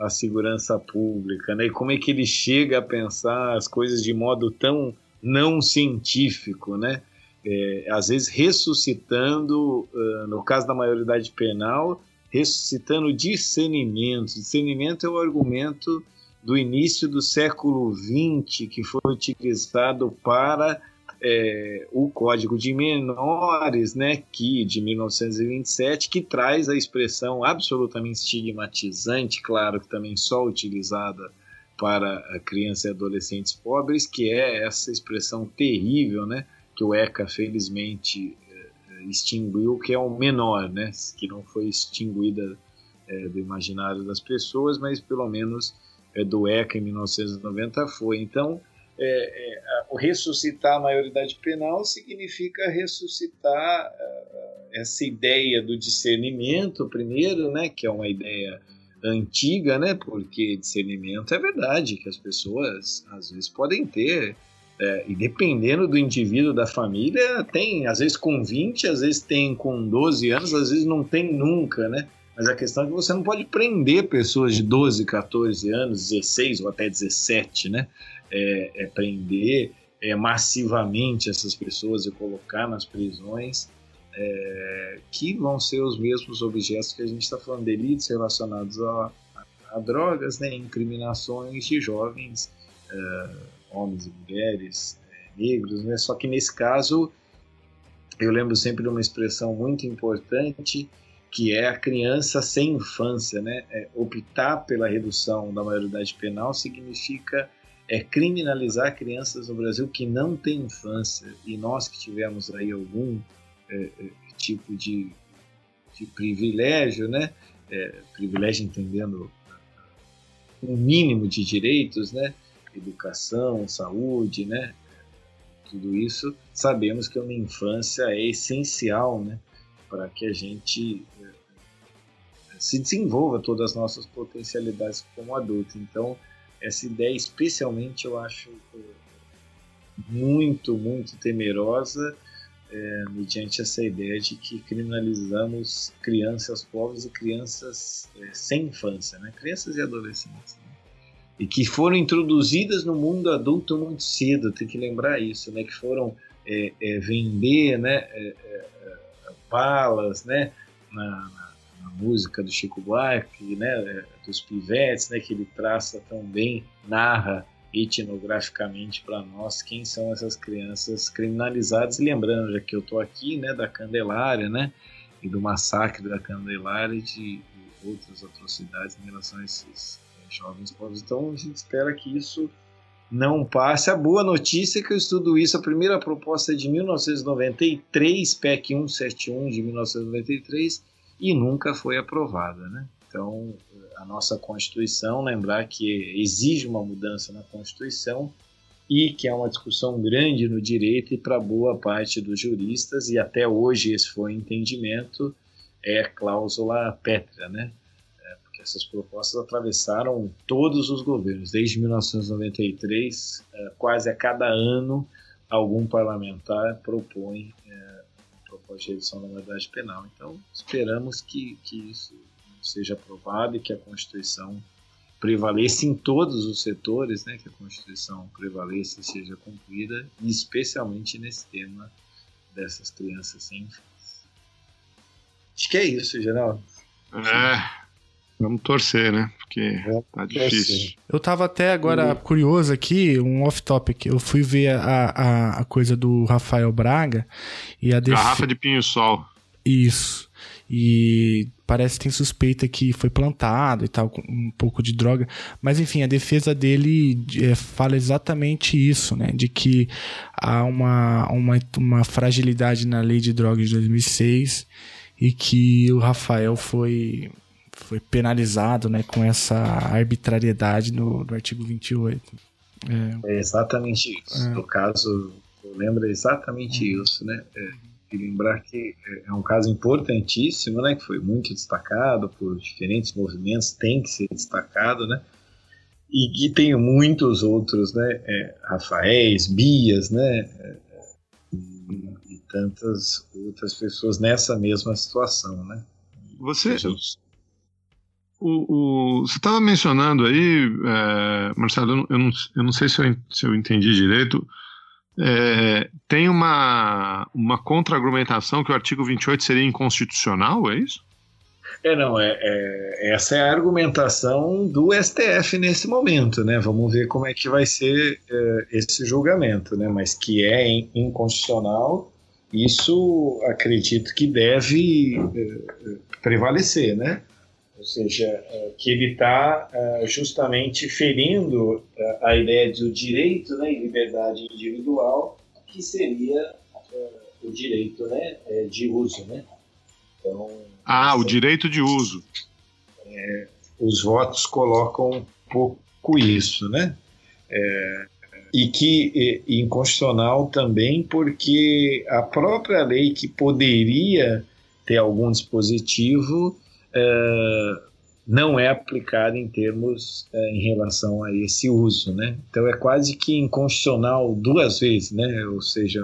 a segurança pública, né? E como é que ele chega a pensar as coisas de modo tão não científico, né? É, às vezes ressuscitando, no caso da maioridade penal, ressuscitando discernimento. Discernimento é o argumento do início do século XX que foi utilizado para é, o Código de Menores, né, que de 1927, que traz a expressão absolutamente estigmatizante, claro que também só utilizada para crianças e adolescentes pobres, que é essa expressão terrível, né, que o ECA felizmente eh, extinguiu, que é o menor, né, que não foi extinguida eh, do imaginário das pessoas, mas pelo menos eh, do ECA em 1990 foi. Então, é, é, o ressuscitar a maioridade penal significa ressuscitar ah, essa ideia do discernimento, primeiro, né, que é uma ideia antiga, né, porque discernimento é verdade que as pessoas às vezes podem ter, é, e dependendo do indivíduo da família, tem, às vezes com 20, às vezes tem com 12 anos, às vezes não tem nunca, né? Mas a questão é que você não pode prender pessoas de 12, 14 anos, 16 ou até 17, né? É, é prender é, massivamente essas pessoas e colocar nas prisões, é, que vão ser os mesmos objetos que a gente está falando, delitos relacionados a, a- a drogas, né? Incriminações de jovens, é, homens e mulheres, negros, né? Só que nesse caso, eu lembro sempre de uma expressão muito importante que é a criança sem infância, né? É, optar pela redução da maioridade penal significa é criminalizar crianças no Brasil que não têm infância e nós que tivemos aí algum é, é, tipo de, de privilégio, né? É, privilégio entendendo um mínimo de direitos, né? Educação, saúde, né? Tudo isso sabemos que uma infância é essencial, né? Para que a gente é, se desenvolva todas as nossas potencialidades como adulto. Então, essa ideia, especialmente, eu acho eh, muito, muito temerosa, eh, mediante essa ideia de que criminalizamos crianças pobres e crianças eh, sem infância, né? crianças e adolescentes. né? E que foram introduzidas no mundo adulto muito cedo, tem que lembrar isso, né? que foram eh, eh, vender né? balas né? na, na na música do Chico Buarque, né, dos pivetes, né, que ele traça tão bem, narra etnograficamente para nós quem são essas crianças criminalizadas. E lembrando, já que eu estou aqui, né, da Candelária, né, e do massacre da Candelária e de, outras atrocidades em relação a esses eh, jovens pobres. Então a gente espera que isso não passe. A boa notícia é que eu estudo isso. A primeira proposta é de 1993, PEC 171 de 1993, e nunca foi aprovada, né? Então, a nossa Constituição, lembrar que exige uma mudança na Constituição e que é uma discussão grande no direito e para boa parte dos juristas, e até hoje esse foi o entendimento, é cláusula pétrea, né? É, porque essas propostas atravessaram todos os governos, desde 1993, é, quase a cada ano, algum parlamentar propõe é, proposta de redução da maioridade penal. Então, esperamos que, que isso seja aprovado e que a Constituição prevaleça em todos os setores, né, que a Constituição prevaleça e seja cumprida, especialmente nesse tema dessas crianças sem infância. Acho que é isso, Geraldo. É, vamos torcer, né? Porque tá difícil. Eu tava até agora curioso aqui, um off-topic. Eu fui ver a, a, a coisa do Rafael Braga e a defe- Garrafa de pinho-sol. Isso. E parece que tem suspeita que foi plantado e tal, com um pouco de droga. Mas enfim, a defesa dele é, fala exatamente isso, né? De que há uma, uma, uma fragilidade na lei de drogas de 2006 e que o Rafael foi foi penalizado né, com essa arbitrariedade do, do artigo 28. É, exatamente isso. É. No caso, eu lembro exatamente isso, né? É, e lembrar que é- é um caso importantíssimo, né? Que foi muito destacado por diferentes movimentos, tem que ser destacado, né? E que tem muitos outros, né? É, Rafaéis, Bias, né? É, e, e tantas outras pessoas nessa mesma situação, né? Você, o, o- você estava mencionando aí, é, Marcelo, eu não, eu não, sei se eu, se eu entendi direito, é, tem uma, uma contra-argumentação que o artigo 28 seria inconstitucional, é isso? É, não, é, é- essa é a argumentação do STF nesse momento, né? Vamos ver como é que vai ser é, esse julgamento, né? Mas que é in- inconstitucional, isso acredito que deve é, é, prevalecer, né? Ou seja, é, que ele está justamente ferindo é, a ideia do direito né, e liberdade individual, que seria é, o direito né, é, de uso, né? Então, Ah, o direito de uso. é, os votos colocam um pouco isso, né? É, e que é inconstitucional também porque a própria lei que poderia ter algum dispositivo é, não é aplicada em termos é, em relação a esse uso, né? Então é quase que inconstitucional duas vezes, né? Ou seja,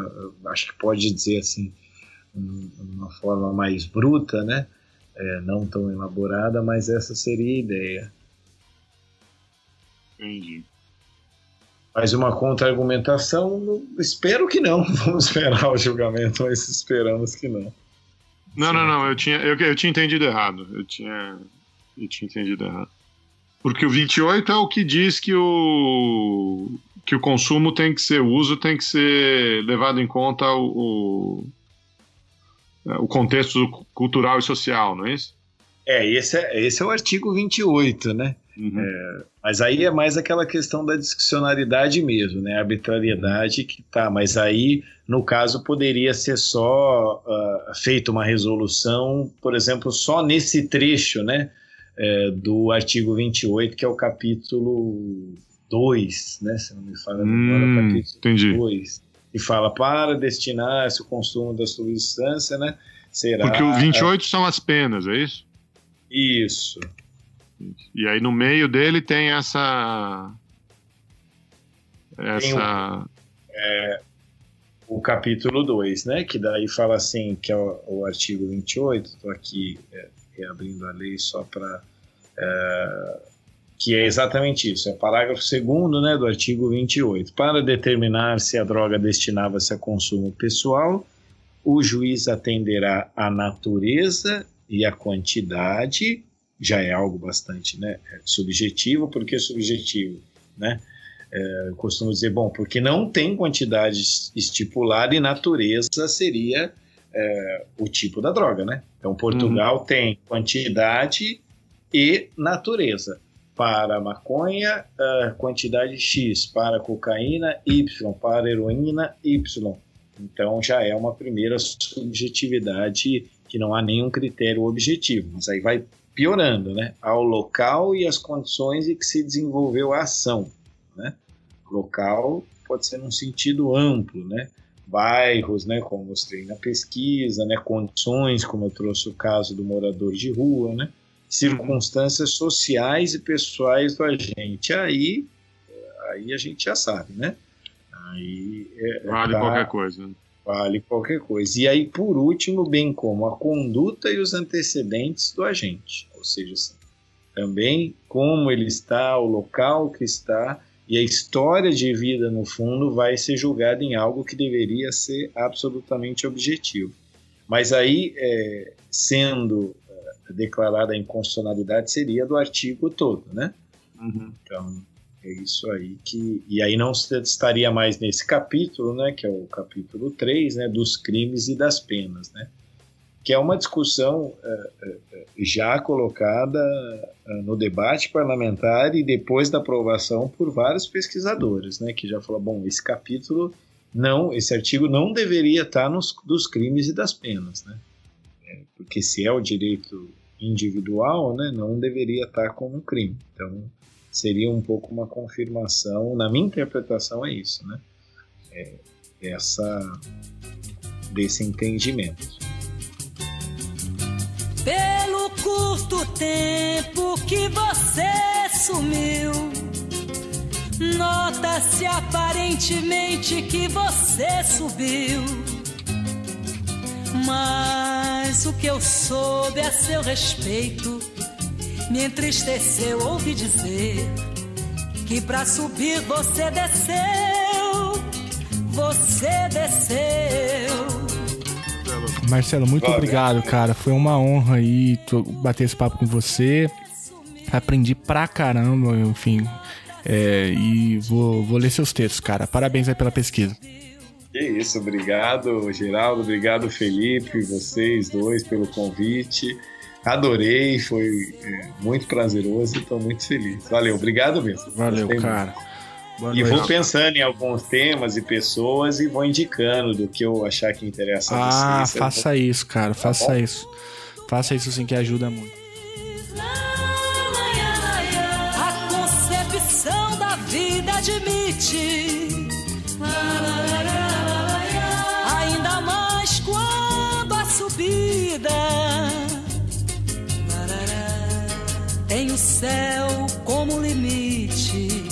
acho que pode dizer assim, um- uma forma mais bruta, né? É, não tão elaborada, mas essa seria a ideia. Entendi. Mas uma contra-argumentação, espero que não. Vamos esperar o julgamento, mas esperamos que não. Não, não, não, eu tinha, eu, eu tinha entendido errado. Eu tinha, eu tinha entendido errado. Porque o 28 é o que diz que o, que o consumo tem que ser, o uso tem que ser levado em conta o, o, o contexto cultural e social, não é isso? É, esse é, esse é o artigo 28, né? É, mas aí é mais aquela questão da discricionariedade mesmo, né? A arbitrariedade que tá. Mas aí, no caso, poderia ser só ah, feita uma resolução, por exemplo, só nesse trecho, né? é, do artigo 28, que é o capítulo 2, né? Se não me falha Hum, o capítulo entendi. 2. E fala para destinar-se o consumo da substância, né? Será. Porque o 28 são as penas, é isso? Isso. E aí no meio dele tem essa. Essa. é, o capítulo 2, né? Que daí fala assim, que é o, o artigo 28, estou aqui é, reabrindo a lei só para. que é exatamente isso, é parágrafo 2 né, do artigo 28. Para determinar se a droga destinava-se a consumo pessoal, o juiz atenderá à natureza e à quantidade, já é algo bastante né, subjetivo, por que subjetivo? Né? É, eu costumo dizer, bom, porque não tem quantidade estipulada e natureza seria é, o tipo da droga, né? Então, Portugal tem quantidade e natureza. Para maconha, ah, quantidade X. Para cocaína, Y. Para heroína, Y. Então, já é uma primeira subjetividade que não há nenhum critério objetivo. Mas aí vai piorando, né? Ao local e as condições em que se desenvolveu a ação, né? Local pode ser num sentido amplo, né? Bairros, né? Como mostrei na pesquisa, né? Condições, como eu trouxe o caso do morador de rua, né? Circunstâncias sociais e pessoais do agente. Aí, aí a gente já sabe, né? Aí é, Vale tá- qualquer coisa. né? Vale qualquer coisa. E aí, por último, bem como a conduta e os antecedentes do agente. Ou seja, assim, também como ele está, o local que está e a história de vida, no fundo, vai ser julgada em algo que deveria ser absolutamente objetivo. Mas aí, é, sendo é, declarada a inconstitucionalidade, seria do artigo todo, né? Então, é isso aí que. E aí não estaria mais nesse capítulo, né? Que é o capítulo 3, né? Dos crimes e das penas, né? Que é uma discussão é, é, é, já colocada no debate parlamentar e depois da aprovação por vários pesquisadores, né? Que já falou, bom, esse capítulo não, esse artigo não deveria estar nos dos crimes e das penas, né? Porque se é o direito individual, né, não deveria estar como um crime. Então, seria um pouco uma confirmação, na minha interpretação é isso, né? É, essa desse entendimento. Pelo curto tempo que você sumiu, nota-se aparentemente que você subiu. Mas o que eu soube a seu respeito me entristeceu ouvir dizer que pra subir você desceu, você desceu. Marcelo, muito Valeu. obrigado, cara. Foi uma honra aí bater esse papo com você. Aprendi pra caramba, enfim. É, e vou, vou ler seus textos, cara. Parabéns aí pela pesquisa. Que isso, obrigado, Geraldo, obrigado, Felipe, vocês dois pelo convite. Adorei, foi é, muito prazeroso e estou muito feliz. Valeu, obrigado mesmo. Valeu, Gostei cara. E vou pensando em alguns temas e pessoas e vou indicando do que eu achar que interessa a Ah, vocês. faça isso, cara. Faça bom? isso. Faça isso sim que ajuda muito. A concepção da vida admite. O céu como limite.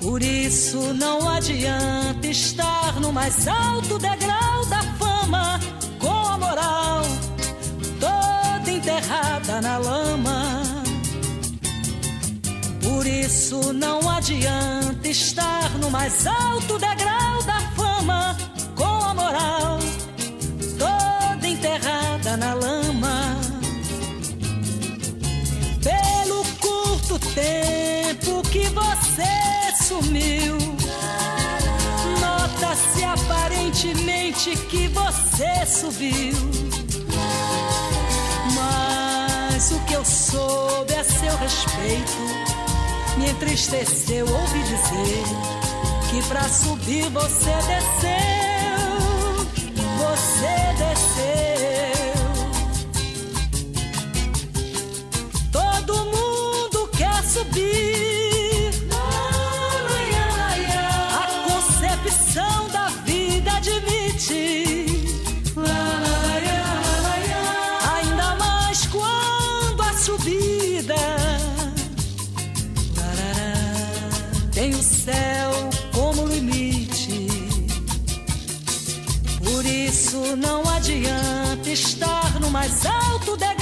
Por isso não adianta estar no mais alto degrau da fama com a moral toda enterrada na lama. Por isso não adianta estar no mais alto degrau da fama com a moral toda enterrada na lama. Tempo que você sumiu, nota-se aparentemente que você subiu. Mas o que eu soube a seu respeito me entristeceu ouvir dizer que pra subir você desceu, você desceu. Céu como limite. Por isso não adianta estar no mais alto degrau